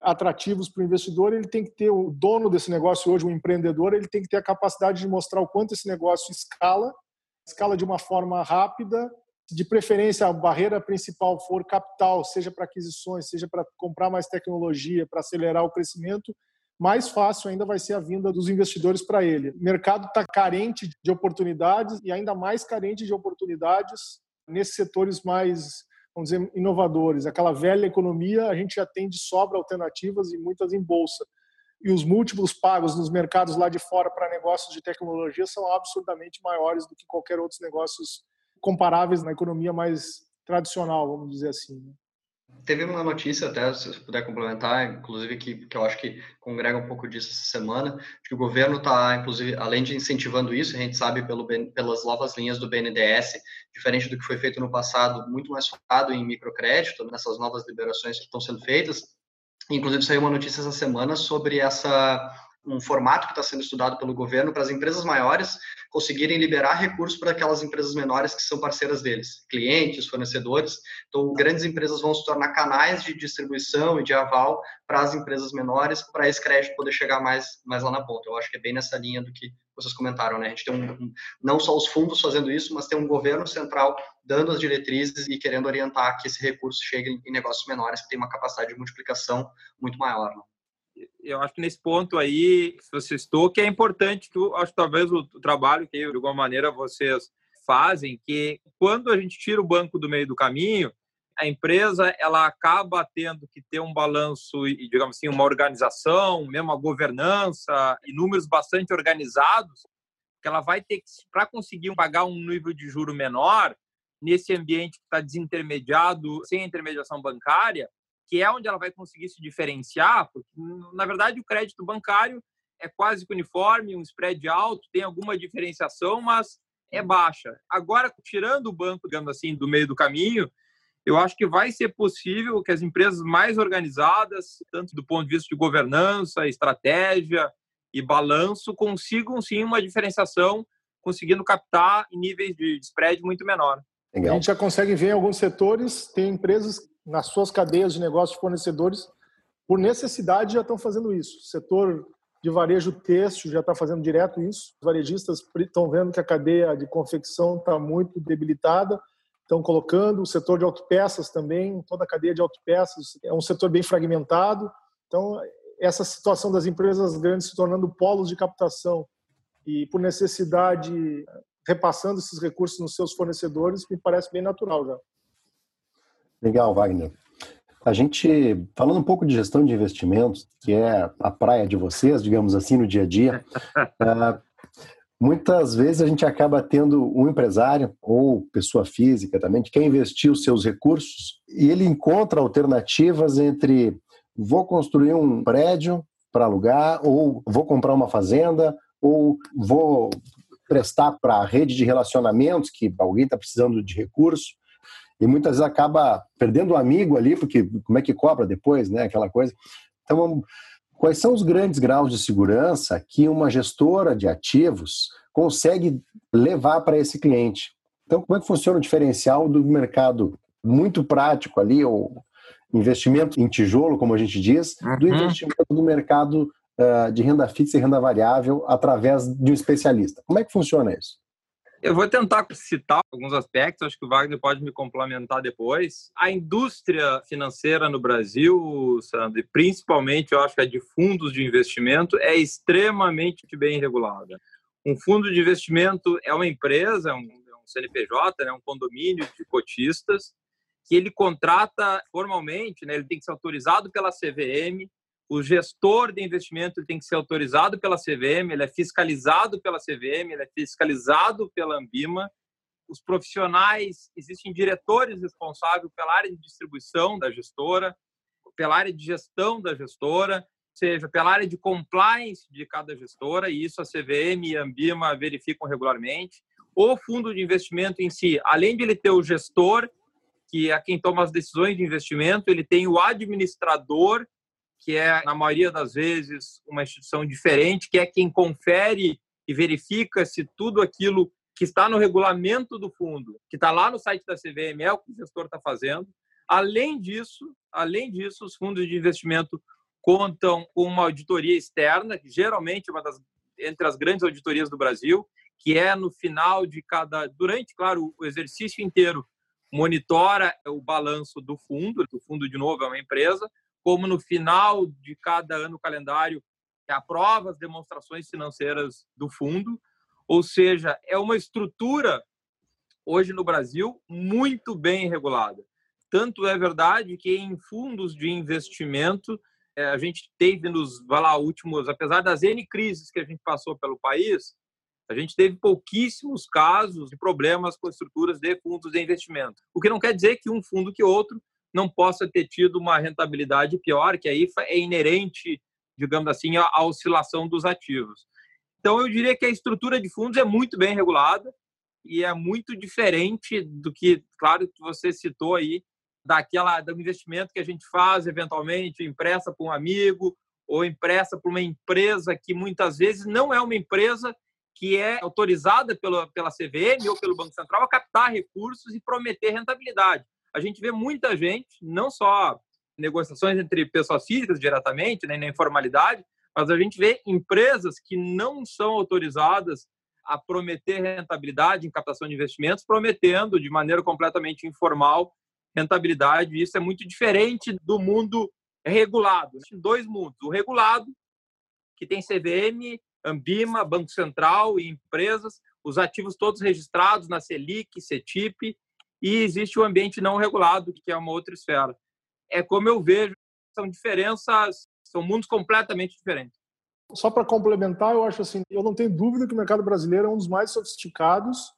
atrativos para o investidor, ele tem que ter o dono desse negócio hoje, o empreendedor, ele tem que ter a capacidade de mostrar o quanto esse negócio escala, escala de uma forma rápida, de preferência a barreira principal for capital, seja para aquisições, seja para comprar mais tecnologia, para acelerar o crescimento, mais fácil ainda vai ser a vinda dos investidores para ele. O mercado está carente de oportunidades e ainda mais carente de oportunidades nesses setores mais vamos dizer, inovadores. Aquela velha economia, a gente já tem de sobra alternativas e muitas em bolsa. E os múltiplos pagos nos mercados lá de fora para negócios de tecnologia são absurdamente maiores do que qualquer outros negócios comparáveis na economia mais tradicional, vamos dizer assim. Né? Teve uma notícia, até se puder complementar, inclusive, que, que eu acho que congrega um pouco disso essa semana, que o governo está, inclusive, além de incentivando isso, a gente sabe pelo, pelas novas linhas do BNDES, diferente do que foi feito no passado, muito mais focado em microcrédito, nessas novas liberações que estão sendo feitas. Inclusive, saiu uma notícia essa semana sobre essa um formato que está sendo estudado pelo governo para as empresas maiores conseguirem liberar recursos para aquelas empresas menores que são parceiras deles, clientes, fornecedores. Então, grandes empresas vão se tornar canais de distribuição e de aval para as empresas menores, para esse crédito poder chegar mais, mais lá na ponta. Eu acho que é bem nessa linha do que vocês comentaram, né? A gente tem um, um, não só os fundos fazendo isso, mas tem um governo central dando as diretrizes e querendo orientar que esse recurso chegue em negócios menores que têm uma capacidade de multiplicação muito maior. Né? Eu acho que nesse ponto aí, se você estou, que é importante, que acho que talvez o, trabalho que, de alguma maneira, vocês fazem, que quando a gente tira o banco do meio do caminho, a empresa ela acaba tendo que ter um balanço e, digamos assim, uma organização, mesmo uma governança e números bastante organizados, que ela vai ter que, para conseguir pagar um nível de juro menor, nesse ambiente que está desintermediado, sem intermediação bancária, que é onde ela vai conseguir se diferenciar, porque, na verdade, o crédito bancário é quase uniforme, um spread alto, tem alguma diferenciação, mas é baixa. Agora, tirando o banco, digamos assim, do meio do caminho, eu acho que vai ser possível que as empresas mais organizadas, tanto do ponto de vista de governança, estratégia e balanço, consigam sim uma diferenciação, conseguindo captar em níveis de spread muito menor. Legal. A gente já consegue ver em alguns setores, tem empresas nas suas cadeias de negócios fornecedores, por necessidade, já estão fazendo isso. O setor de varejo têxtil já está fazendo direto isso. Os varejistas estão vendo que a cadeia de confecção está muito debilitada, estão colocando. O setor de autopeças também, toda a cadeia de autopeças é um setor bem fragmentado. Então, essa situação das empresas grandes se tornando polos de captação e, por necessidade, repassando esses recursos nos seus fornecedores, me parece bem natural já. Legal, Wagner. A gente, falando um pouco de gestão de investimentos, que é a praia de vocês, digamos assim, no dia a dia, uh, muitas vezes a gente acaba tendo um empresário ou pessoa física também que quer investir os seus recursos e ele encontra alternativas entre vou construir um prédio para alugar ou vou comprar uma fazenda ou vou prestar para a rede de relacionamentos que alguém está precisando de recurso e muitas vezes acaba perdendo o amigo ali, porque como é que cobra depois, né? Aquela coisa. Então, quais são os grandes graus de segurança que uma gestora de ativos consegue levar para esse cliente? Então, como é que funciona o diferencial do mercado muito prático ali, ou investimento em tijolo, como a gente diz, do uhum. investimento do mercado uh, de renda fixa e renda variável através de um especialista? Como é que funciona isso? Eu vou tentar citar alguns aspectos, acho que o Wagner pode me complementar depois. A indústria financeira no Brasil, Sandro, principalmente eu acho que a de fundos de investimento, é extremamente bem regulada. Um fundo de investimento é uma empresa, é um, é um CNPJ, né, um condomínio de cotistas, que ele contrata formalmente, né, ele tem que ser autorizado pela CVM, o gestor de investimento tem que ser autorizado pela CVM, ele é fiscalizado pela CVM, ele é fiscalizado pela Ambima. Os profissionais, existem diretores responsáveis pela área de distribuição da gestora, pela área de gestão da gestora, seja, pela área de compliance de cada gestora, e isso a CVM e a Ambima verificam regularmente. O fundo de investimento em si, além de ele ter o gestor, que é quem toma as decisões de investimento, ele tem o administrador, que é, na maioria das vezes, uma instituição diferente, que é quem confere e verifica se tudo aquilo que está no regulamento do fundo, que está lá no site da CVM, é o que o gestor está fazendo. Além disso, além disso, os fundos de investimento contam com uma auditoria externa, geralmente é uma das entre as grandes auditorias do Brasil, que é no final de cada, durante, claro, o exercício inteiro, monitora o balanço do fundo, o fundo de novo é uma empresa, como no final de cada ano calendário aprova as demonstrações financeiras do fundo, ou seja, é uma estrutura hoje no Brasil muito bem regulada. Tanto é verdade que em fundos de investimento é, a gente teve nos vai lá, últimos, apesar das N crises que a gente passou pelo país, a gente teve pouquíssimos casos de problemas com estruturas de fundos de investimento. O que não quer dizer que um fundo que outro não possa ter tido uma rentabilidade pior, que aí é inerente, digamos assim, à oscilação dos ativos. Então, eu diria que a estrutura de fundos é muito bem regulada e é muito diferente do que, claro, que você citou aí, daquela do investimento que a gente faz eventualmente impressa por um amigo ou impressa por uma empresa que muitas vezes não é uma empresa que é autorizada pela, pela CVM ou pelo Banco Central a captar recursos e prometer rentabilidade. A gente vê muita gente, não só negociações entre pessoas físicas diretamente, nem né, na informalidade, mas a gente vê empresas que não são autorizadas a prometer rentabilidade em captação de investimentos, prometendo de maneira completamente informal rentabilidade. Isso é muito diferente do mundo regulado. Dois mundos: o regulado, que tem CVM, Ambima, Banco Central e empresas, os ativos todos registrados na Selic, CETIP, e existe o ambiente não regulado, que é uma outra esfera. É como eu vejo, são diferenças, são mundos completamente diferentes. Só para complementar, eu acho assim, eu não tenho dúvida que o mercado brasileiro é um dos mais sofisticados,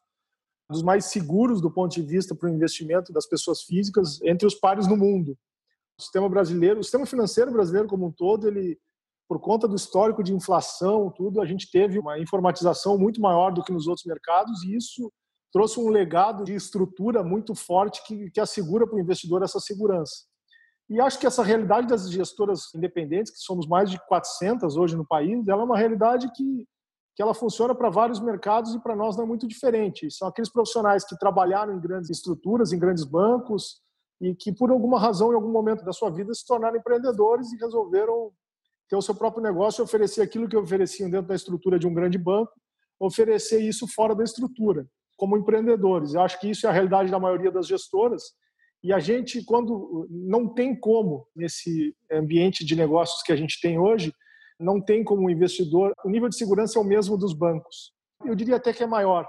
dos mais seguros do ponto de vista para o investimento das pessoas físicas entre os pares no mundo. O sistema brasileiro, o sistema financeiro brasileiro como um todo, ele por conta do histórico de inflação, tudo, a gente teve uma informatização muito maior do que nos outros mercados e isso trouxe um legado de estrutura muito forte que, que assegura para o investidor essa segurança. E acho que essa realidade das gestoras independentes, que somos mais de 400 hoje no país, ela é uma realidade que, que ela funciona para vários mercados e para nós não é muito diferente. São aqueles profissionais que trabalharam em grandes estruturas, em grandes bancos, e que por alguma razão, em algum momento da sua vida, se tornaram empreendedores e resolveram ter o seu próprio negócio e oferecer aquilo que ofereciam dentro da estrutura de um grande banco, oferecer isso fora da estrutura, como empreendedores. Eu acho que isso é a realidade da maioria das gestoras. E a gente, quando não tem como, nesse ambiente de negócios que a gente tem hoje, não tem como investidor, o nível de segurança é o mesmo dos bancos. Eu diria até que é maior,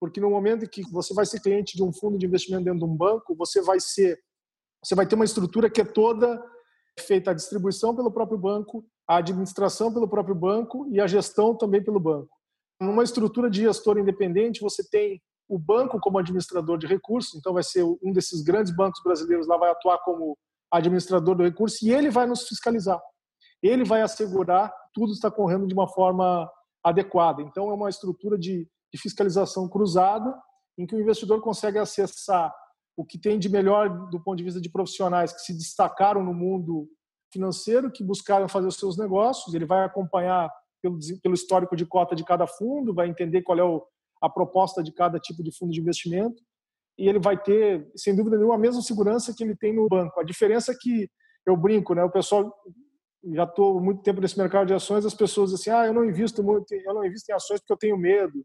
porque no momento em que você vai ser cliente de um fundo de investimento dentro de um banco, você vai ser, você vai ter uma estrutura que é toda feita a distribuição pelo próprio banco, a administração pelo próprio banco e a gestão também pelo banco. Numa estrutura de gestor independente, você tem o banco como administrador de recursos, então vai ser um desses grandes bancos brasileiros lá vai atuar como administrador do recurso e ele vai nos fiscalizar. Ele vai assegurar que tudo está correndo de uma forma adequada. Então é uma estrutura de, de fiscalização cruzada em que o investidor consegue acessar o que tem de melhor do ponto de vista de profissionais que se destacaram no mundo financeiro, que buscaram fazer os seus negócios. Ele vai acompanhar pelo, pelo histórico de cota de cada fundo, vai entender qual é o, a proposta de cada tipo de fundo de investimento e ele vai ter, sem dúvida nenhuma, a mesma segurança que ele tem no banco. A diferença é que eu brinco, né? O pessoal já estou muito tempo nesse mercado de ações, as pessoas dizem assim, ah, eu não invisto muito, eu não invisto em ações porque eu tenho medo.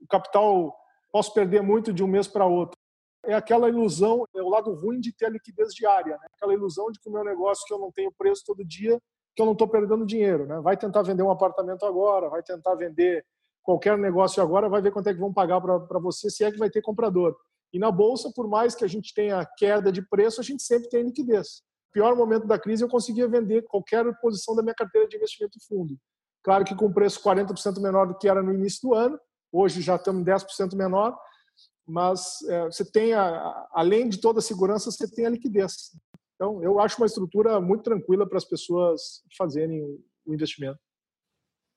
O capital posso perder muito de um mês para outro é aquela ilusão, é o lado ruim de ter a liquidez diária, né? aquela ilusão de que o meu negócio que eu não tenho preço todo dia, que eu não estou perdendo dinheiro. Né? Vai tentar vender um apartamento agora, vai tentar vender qualquer negócio agora, vai ver quanto é que vão pagar para você, se é que vai ter comprador. E na bolsa, por mais que a gente tenha queda de preço, a gente sempre tem liquidez. No pior momento da crise, eu conseguia vender qualquer posição da minha carteira de investimento fundo. Claro que com preço 40% menor do que era no início do ano, hoje já estamos 10% menor, mas é, você tem, a, além de toda a segurança, você tem a liquidez. Então, eu acho uma estrutura muito tranquila para as pessoas fazerem o investimento.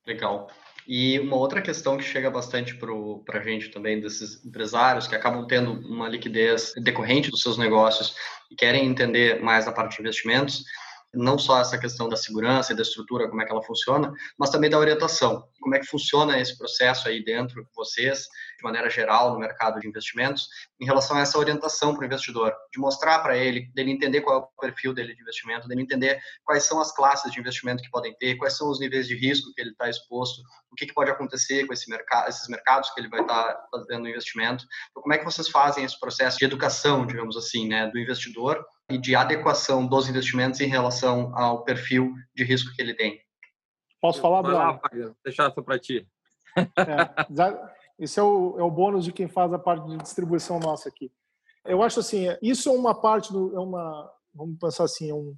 Legal. E uma outra questão que chega bastante para a gente também, desses empresários que acabam tendo uma liquidez decorrente dos seus negócios e querem entender mais a parte de investimentos, não só essa questão da segurança e da estrutura, como é que ela funciona, mas também da orientação. Como é que funciona esse processo aí dentro de vocês, de maneira geral, no mercado de investimentos, em relação a essa orientação para o investidor, de mostrar para ele, dele entender qual é o perfil dele de investimento, dele entender quais são as classes de investimento que podem ter, quais são os níveis de risco que ele está exposto, o que, que, pode acontecer com esse mercado, esses mercados que ele vai estar tá fazendo investimento. Então, como é que vocês fazem esse processo de educação, digamos assim, né, do investidor e de adequação dos investimentos em relação ao perfil de risco que ele tem. Posso falar, Bruno? Deixar isso para ti. É, esse é o, é o bônus de quem faz a parte de distribuição nossa aqui. Eu acho assim, isso é uma parte do, é uma, vamos pensar assim, é um,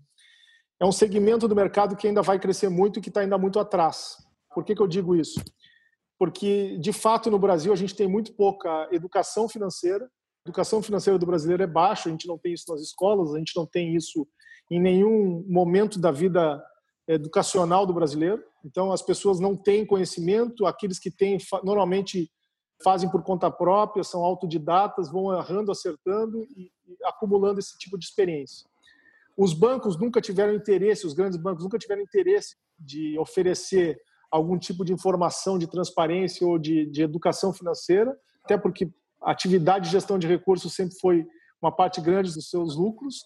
é um segmento do mercado que ainda vai crescer muito e que está ainda muito atrás. Por que, que eu digo isso? Porque, de fato, no Brasil, a gente tem muito pouca educação financeira educação financeira do brasileiro é baixa, a gente não tem isso nas escolas, a gente não tem isso em nenhum momento da vida educacional do brasileiro. Então, as pessoas não têm conhecimento, aqueles que têm normalmente fazem por conta própria, são autodidatas, vão errando, acertando e, acumulando esse tipo de experiência. Os bancos nunca tiveram interesse, os grandes bancos nunca tiveram interesse de oferecer algum tipo de informação de transparência ou de, de educação financeira, até porque a atividade de gestão de recursos sempre foi uma parte grande dos seus lucros.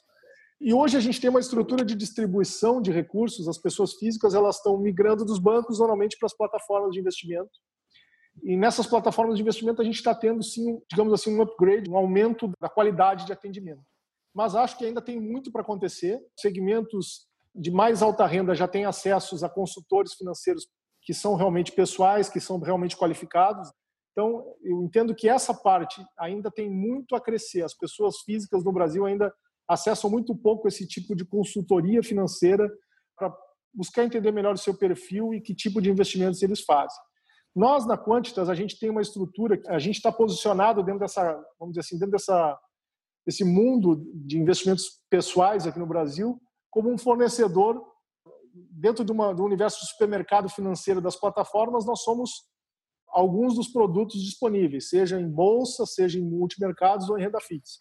E hoje a gente tem uma estrutura de distribuição de recursos, as pessoas físicas elas estão migrando dos bancos normalmente para as plataformas de investimento. E nessas plataformas de investimento a gente está tendo sim, digamos assim, um upgrade, um aumento da qualidade de atendimento. Mas acho que ainda tem muito para acontecer. Segmentos de mais alta renda já têm acessos a consultores financeiros que são realmente pessoais, que são realmente qualificados. Então, eu entendo que essa parte ainda tem muito a crescer. As pessoas físicas no Brasil ainda acessam muito pouco esse tipo de consultoria financeira para buscar entender melhor o seu perfil e que tipo de investimentos eles fazem. Nós, na Quantitas, a gente tem uma estrutura, a gente está posicionado dentro dessa, vamos dizer assim, dentro dessa, desse mundo de investimentos pessoais aqui no Brasil, como um fornecedor dentro de uma, do universo do supermercado financeiro das plataformas, nós somos alguns dos produtos disponíveis, seja em bolsa, seja em multimercados ou em renda fixa.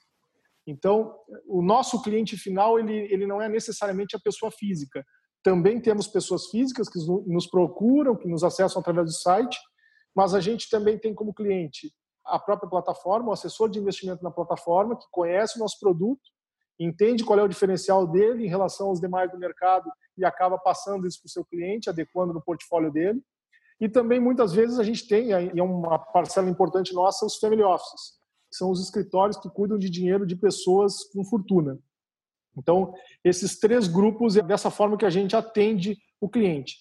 Então, o nosso cliente final ele, ele não é necessariamente a pessoa física. Também temos pessoas físicas que nos procuram, que nos acessam através do site, mas a gente também tem como cliente a própria plataforma, o assessor de investimento na plataforma, que conhece o nosso produto, entende qual é o diferencial dele em relação aos demais do mercado e acaba passando isso para o seu cliente, adequando no portfólio dele. E também, muitas vezes, a gente tem, e é uma parcela importante nossa, os family offices, são os escritórios que cuidam de dinheiro de pessoas com fortuna. Então, esses três grupos é dessa forma que a gente atende o cliente.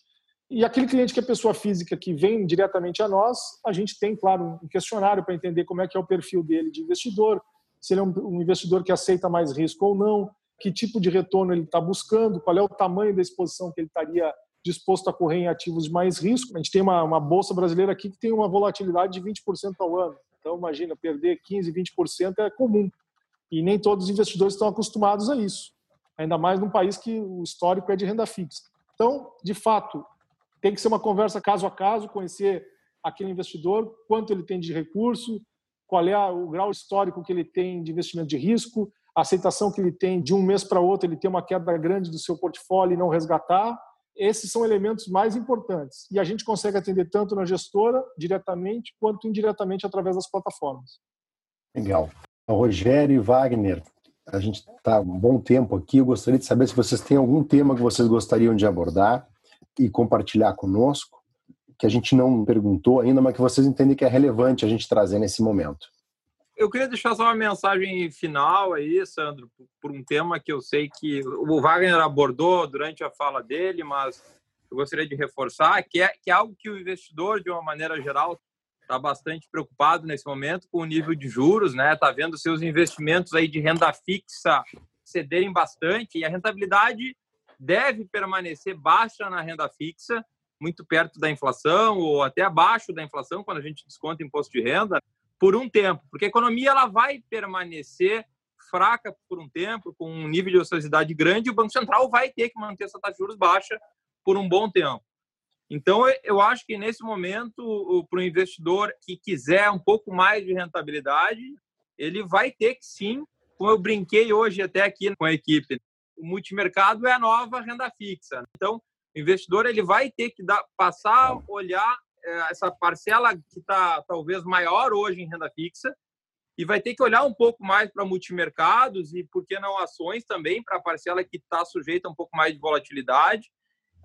E aquele cliente que é pessoa física que vem diretamente a nós, a gente tem, claro, um questionário para entender como é que é o perfil dele de investidor, se ele é um investidor que aceita mais risco ou não, que tipo de retorno ele está buscando, qual é o tamanho da exposição que ele estaria disposto a correr em ativos de mais risco. A gente tem uma, uma bolsa brasileira aqui que tem uma volatilidade de 20% ao ano. Então, imagina, perder 15%, 20% é comum. E nem todos os investidores estão acostumados a isso. Ainda mais num país que o histórico é de renda fixa. Então, de fato, tem que ser uma conversa caso a caso, conhecer aquele investidor, quanto ele tem de recurso, qual é o grau histórico que ele tem de investimento de risco, a aceitação que ele tem de um mês para outro, ele tem uma queda grande do seu portfólio e não resgatar, esses são elementos mais importantes. E a gente consegue atender tanto na gestora, diretamente, quanto indiretamente através das plataformas. Legal. Rogério e Wagner, a gente está um bom tempo aqui. Eu gostaria de saber se vocês têm algum tema que vocês gostariam de abordar e compartilhar conosco, que a gente não perguntou ainda, mas que vocês entendem que é relevante a gente trazer nesse momento. Eu queria deixar só uma mensagem final aí, Sandro, por um tema que eu sei que o Wagner abordou durante a fala dele, mas eu gostaria de reforçar, que é, que é algo que o investidor, de uma maneira geral, está bastante preocupado nesse momento com o nível de juros, né? Está vendo seus investimentos aí de renda fixa cederem bastante e a rentabilidade deve permanecer baixa na renda fixa, muito perto da inflação ou até abaixo da inflação quando a gente desconta imposto de renda por um tempo, porque a economia ela vai permanecer fraca por um tempo, com um nível de ociosidade grande, e o Banco Central vai ter que manter essa taxa de juros baixa por um bom tempo. Então, eu acho que nesse momento, para o investidor que quiser um pouco mais de rentabilidade, ele vai ter que sim, como eu brinquei hoje até aqui com a equipe, o multimercado é a nova renda fixa. Então, o investidor ele vai ter que dar, passar a olhar essa parcela que está talvez maior hoje em renda fixa e vai ter que olhar um pouco mais para multimercados e, por que não, ações também, para a parcela que está sujeita a um pouco mais de volatilidade,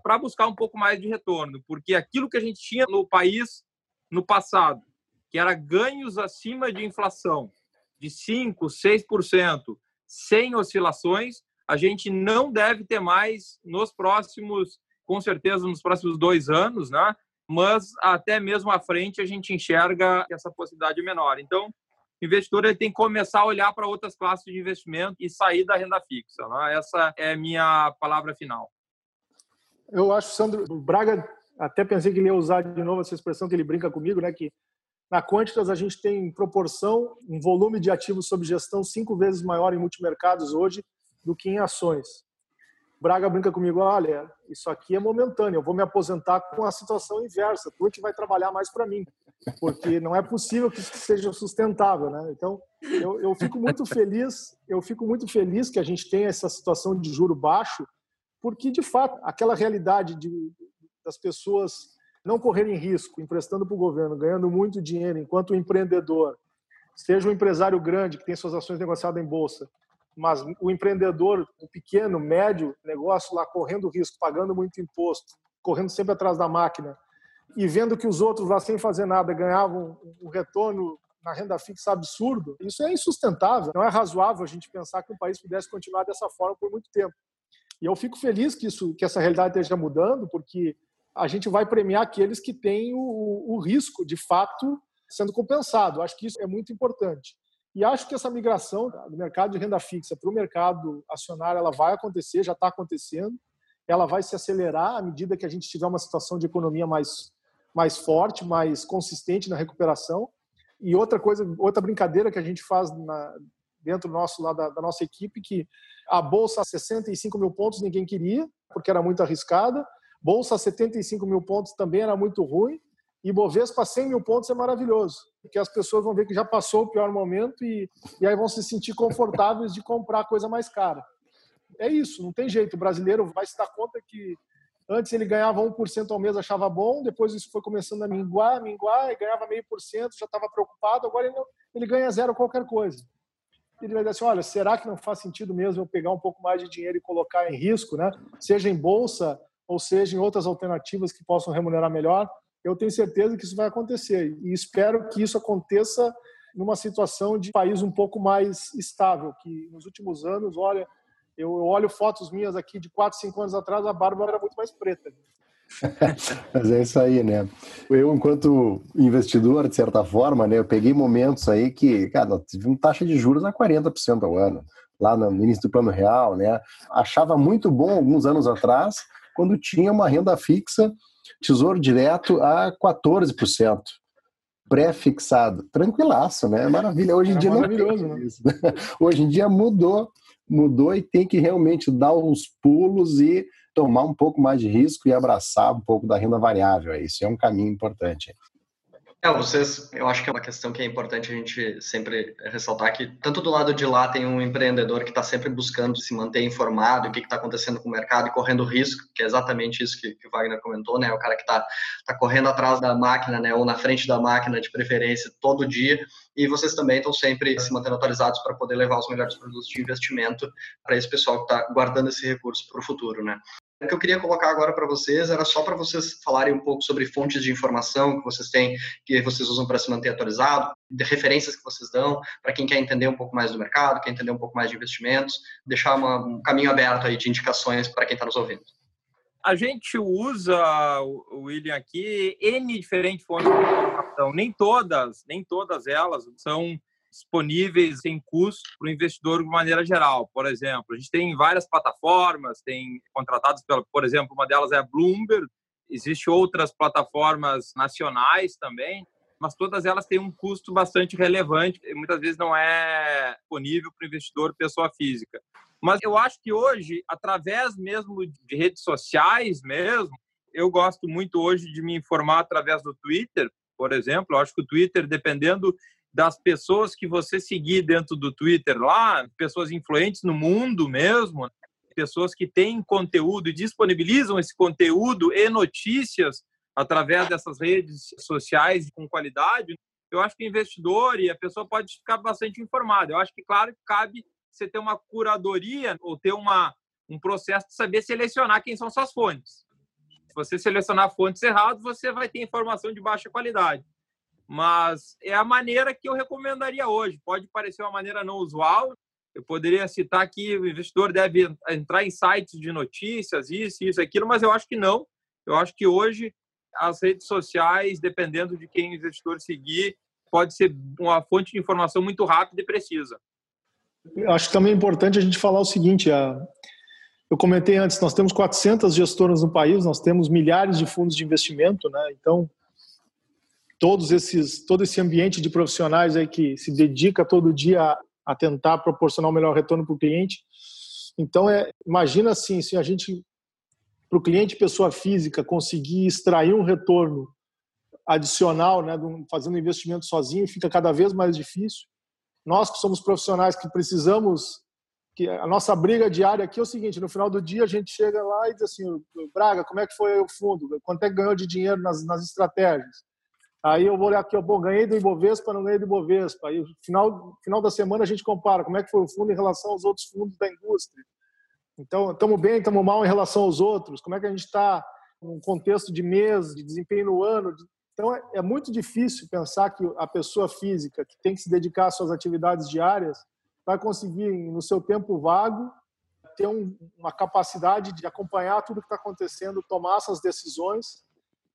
para buscar um pouco mais de retorno. Porque aquilo que a gente tinha no país no passado, que era ganhos acima de inflação de 5%, 6%, sem oscilações, a gente não deve ter mais nos próximos, com certeza, nos próximos dois anos, né? Mas até mesmo à frente a gente enxerga essa possibilidade menor. Então, o investidor ele tem que começar a olhar para outras classes de investimento e sair da renda fixa. Né? Essa é minha palavra final. Eu acho, Sandro, o Braga, até pensei que ele ia usar de novo essa expressão que ele brinca comigo, né? que Na Quantitas, a gente tem em proporção um volume de ativos sob gestão cinco vezes maior em multimercados hoje do que em ações. Braga brinca comigo, olha, isso aqui é momentâneo, eu vou me aposentar com a situação inversa, tu é que vai trabalhar mais para mim, porque não é possível que isso seja sustentável, né? Então, eu, eu fico muito feliz, eu fico muito feliz que a gente tenha essa situação de juro baixo, porque de fato aquela realidade de, das pessoas não correrem risco, emprestando para o governo, ganhando muito dinheiro, enquanto o empreendedor, seja um empresário grande que tem suas ações negociadas em bolsa, mas o empreendedor, o pequeno, médio negócio lá correndo risco, pagando muito imposto, correndo sempre atrás da máquina e vendo que os outros lá sem fazer nada ganhavam um retorno na renda fixa absurdo, isso é insustentável. Não é razoável a gente pensar que um país pudesse continuar dessa forma por muito tempo. E eu fico feliz que isso, que essa realidade esteja mudando, porque a gente vai premiar aqueles que têm o, o risco, de fato, sendo compensado. Acho que isso é muito importante. E acho que essa migração do mercado de renda fixa para o mercado acionário ela vai acontecer, já está acontecendo. Ela vai se acelerar à medida que a gente tiver uma situação de economia mais, mais forte, mais consistente na recuperação. E outra coisa, outra brincadeira que a gente faz na, dentro nosso, lá da, da, nossa equipe, que a bolsa a 65 mil pontos ninguém queria, porque era muito arriscada. Bolsa a 75 mil pontos também era muito ruim. E Bovespa 100 mil pontos é maravilhoso, porque as pessoas vão ver que já passou o pior momento e, e aí vão se sentir confortáveis de comprar coisa mais cara. É isso, não tem jeito. O brasileiro vai se dar conta que antes ele ganhava 1% ao mês, achava bom, depois isso foi começando a minguar, minguar, e ganhava meio por cento, já estava preocupado, agora ele, não, ele ganha zero qualquer coisa. Ele vai dizer assim, olha, será que não faz sentido mesmo eu pegar um pouco mais de dinheiro e colocar em risco, né? seja em bolsa ou seja em outras alternativas que possam remunerar melhor? Eu tenho certeza que isso vai acontecer e espero que isso aconteça numa situação de país um pouco mais estável, que nos últimos anos, olha, eu olho fotos minhas aqui de 4, 5 anos atrás, a barba era muito mais preta. Mas é isso aí, né? Eu, enquanto investidor, de certa forma, né, eu peguei momentos aí que, cara, nós tivemos taxa de juros a 40% ao ano, lá no início do plano real, né? Achava muito bom alguns anos atrás, quando tinha uma renda fixa Tesouro direto a 14%. Pré-fixado. Tranquilaço, né? Maravilha. Hoje em é dia não tem isso. Né? Hoje em dia mudou, mudou e tem que realmente dar uns pulos e tomar um pouco mais de risco e abraçar um pouco da renda variável. Isso é um caminho importante. É, vocês, eu acho que é uma questão que é importante a gente sempre ressaltar que tanto do lado de lá tem um empreendedor que está sempre buscando se manter informado, o que está acontecendo com o mercado e correndo risco, que é exatamente isso que, que o Wagner comentou, né? O cara que está tá correndo atrás da máquina, né? Ou na frente da máquina de preferência todo dia. E vocês também estão sempre se mantendo atualizados para poder levar os melhores produtos de investimento para esse pessoal que está guardando esse recurso para o futuro, né? O que eu queria colocar agora para vocês era só para vocês falarem um pouco sobre fontes de informação que vocês têm, que vocês usam para se manter atualizado, de referências que vocês dão para quem quer entender um pouco mais do mercado, quer entender um pouco mais de investimentos, deixar uma, um caminho aberto aí de indicações para quem está nos ouvindo. A gente usa, William, aqui N diferentes fontes de informação. Nem todas, nem todas elas são disponíveis sem custo para o investidor de maneira geral. Por exemplo, a gente tem várias plataformas, tem contratados pela, por exemplo, uma delas é a Bloomberg, existem outras plataformas nacionais também, mas todas elas têm um custo bastante relevante e muitas vezes não é disponível para o investidor pessoa física. Mas eu acho que hoje, através mesmo de redes sociais mesmo, eu gosto muito hoje de me informar através do Twitter, por exemplo. Eu acho que o Twitter, dependendo das pessoas que você seguir dentro do Twitter lá, pessoas influentes no mundo mesmo, pessoas que têm conteúdo e disponibilizam esse conteúdo e notícias através dessas redes sociais com qualidade, eu acho que o investidor e a pessoa pode ficar bastante informado. Eu acho que, claro, cabe você ter uma curadoria ou ter uma, um processo de saber selecionar quem são suas fontes. Se você selecionar fontes erradas, você vai ter informação de baixa qualidade mas é a maneira que eu recomendaria hoje. Pode parecer uma maneira não usual. Eu poderia citar que o investidor deve entrar em sites de notícias, isso, isso, aquilo, mas eu acho que não. Eu acho que hoje as redes sociais, dependendo de quem o investidor seguir, pode ser uma fonte de informação muito rápida e precisa. Eu acho também importante a gente falar o seguinte: eu comentei antes, nós temos 400 gestoras no país, nós temos milhares de fundos de investimento, né? Então, todos esses, todo esse ambiente de profissionais aí que se dedica todo dia a, a tentar proporcionar o melhor retorno para o cliente. Então, é, imagina assim, se a gente, para o cliente pessoa física, conseguir extrair um retorno adicional, né, fazendo investimento sozinho, fica cada vez mais difícil. Nós que somos profissionais que precisamos que a nossa briga diária aqui é o seguinte: no final do dia a gente chega lá e diz assim, Braga, como é que foi o fundo? Quanto é que ganhou de dinheiro nas, nas estratégias? Aí eu vou olhar aqui, bom, ganhei do Ibovespa, não ganhei do Ibovespa. Aí no final, final da semana a gente compara como é que foi o fundo em relação aos outros fundos da indústria. Então, estamos bem, estamos mal em relação aos outros. Como é que a gente está num contexto de mês, de desempenho no ano? Então, é, é muito difícil pensar que a pessoa física que tem que se dedicar às suas atividades diárias vai conseguir, no seu tempo vago, ter um, uma capacidade de acompanhar tudo que está acontecendo, tomar essas decisões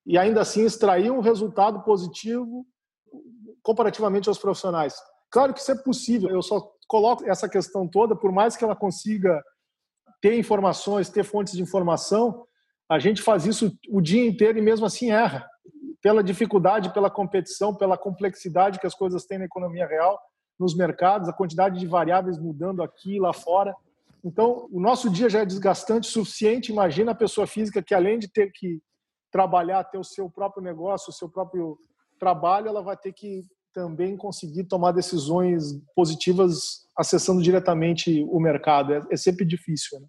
e ainda assim extrair um resultado positivo comparativamente aos profissionais. Claro que isso é possível, eu só coloco essa questão toda, por mais que ela consiga ter informações, ter fontes de informação, a gente faz isso o dia inteiro e mesmo assim erra. Pela dificuldade, pela competição, pela complexidade que as coisas têm na economia real, nos mercados, a quantidade de variáveis mudando aqui e lá fora. Então, o nosso dia já é desgastante o suficiente. Imagina a pessoa física que, além de ter que trabalhar, ter o seu próprio negócio, o seu próprio trabalho, ela vai ter que também conseguir tomar decisões positivas acessando diretamente o mercado. É, é sempre difícil. Né?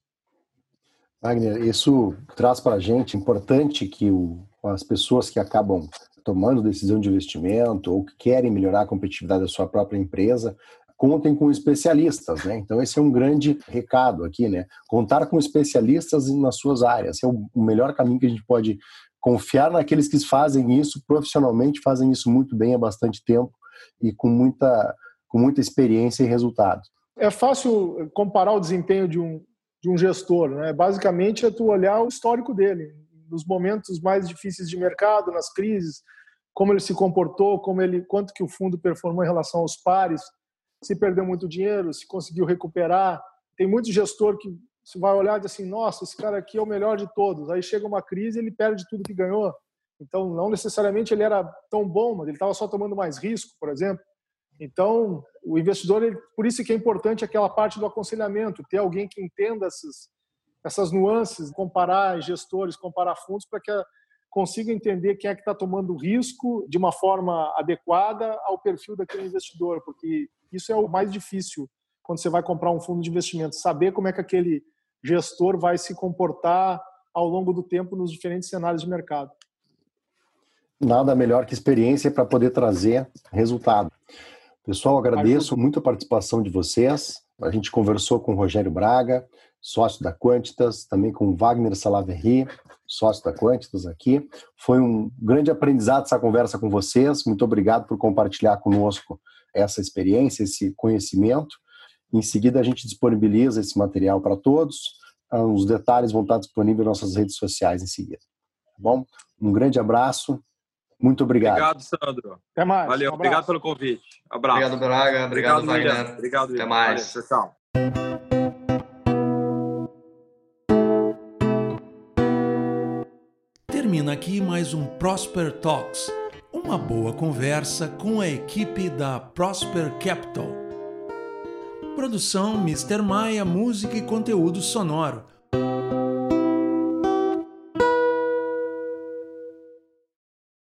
Wagner, isso traz para a gente importante que o, as pessoas que acabam tomando decisão de investimento ou que querem melhorar a competitividade da sua própria empresa, contem com especialistas, né? Então esse é um grande recado aqui, né? Contar com especialistas nas suas áreas é o melhor caminho que a gente pode confiar naqueles que fazem isso profissionalmente, fazem isso muito bem há bastante tempo e com muita com muita experiência e resultados. É fácil comparar o desempenho de um de um gestor, né? Basicamente é tu olhar o histórico dele nos momentos mais difíceis de mercado, nas crises, como ele se comportou, como ele, quanto que o fundo performou em relação aos pares, se perdeu muito dinheiro, se conseguiu recuperar. Tem muito gestor que você vai olhar e diz assim, nossa, esse cara aqui é o melhor de todos. Aí chega uma crise ele perde tudo que ganhou. Então, não necessariamente ele era tão bom, mas ele estava só tomando mais risco, por exemplo. Então, o investidor, ele, por isso que é importante aquela parte do aconselhamento, ter alguém que entenda essas, essas nuances, comparar gestores, comparar fundos, para que consiga entender quem é que está tomando risco de uma forma adequada ao perfil daquele investidor, porque isso é o mais difícil quando você vai comprar um fundo de investimento, saber como é que aquele gestor vai se comportar ao longo do tempo nos diferentes cenários de mercado. Nada melhor que experiência para poder trazer resultado. Pessoal, agradeço muito a participação de vocês. A gente conversou com o Rogério Braga, sócio da Quantitas, também com o Wagner Salaverry, sócio da Quantitas aqui. Foi um grande aprendizado essa conversa com vocês. Muito obrigado por compartilhar conosco essa experiência, esse conhecimento. Em seguida, a gente disponibiliza esse material para todos. Ah, os detalhes vão estar disponíveis nas nossas redes sociais em seguida. Tá bom? Um grande abraço. Muito obrigado. Obrigado, Sandro. Até mais. Valeu. Um obrigado pelo convite. Abraço. Obrigado, Braga. Obrigado, obrigado Wagner. William. Obrigado, Até mais. Valeu. Tchau, tchau. Termina aqui mais um Prosper Talks, uma boa conversa com a equipe da Prosper Capital. Produção Mr. Maia, música e conteúdo sonoro.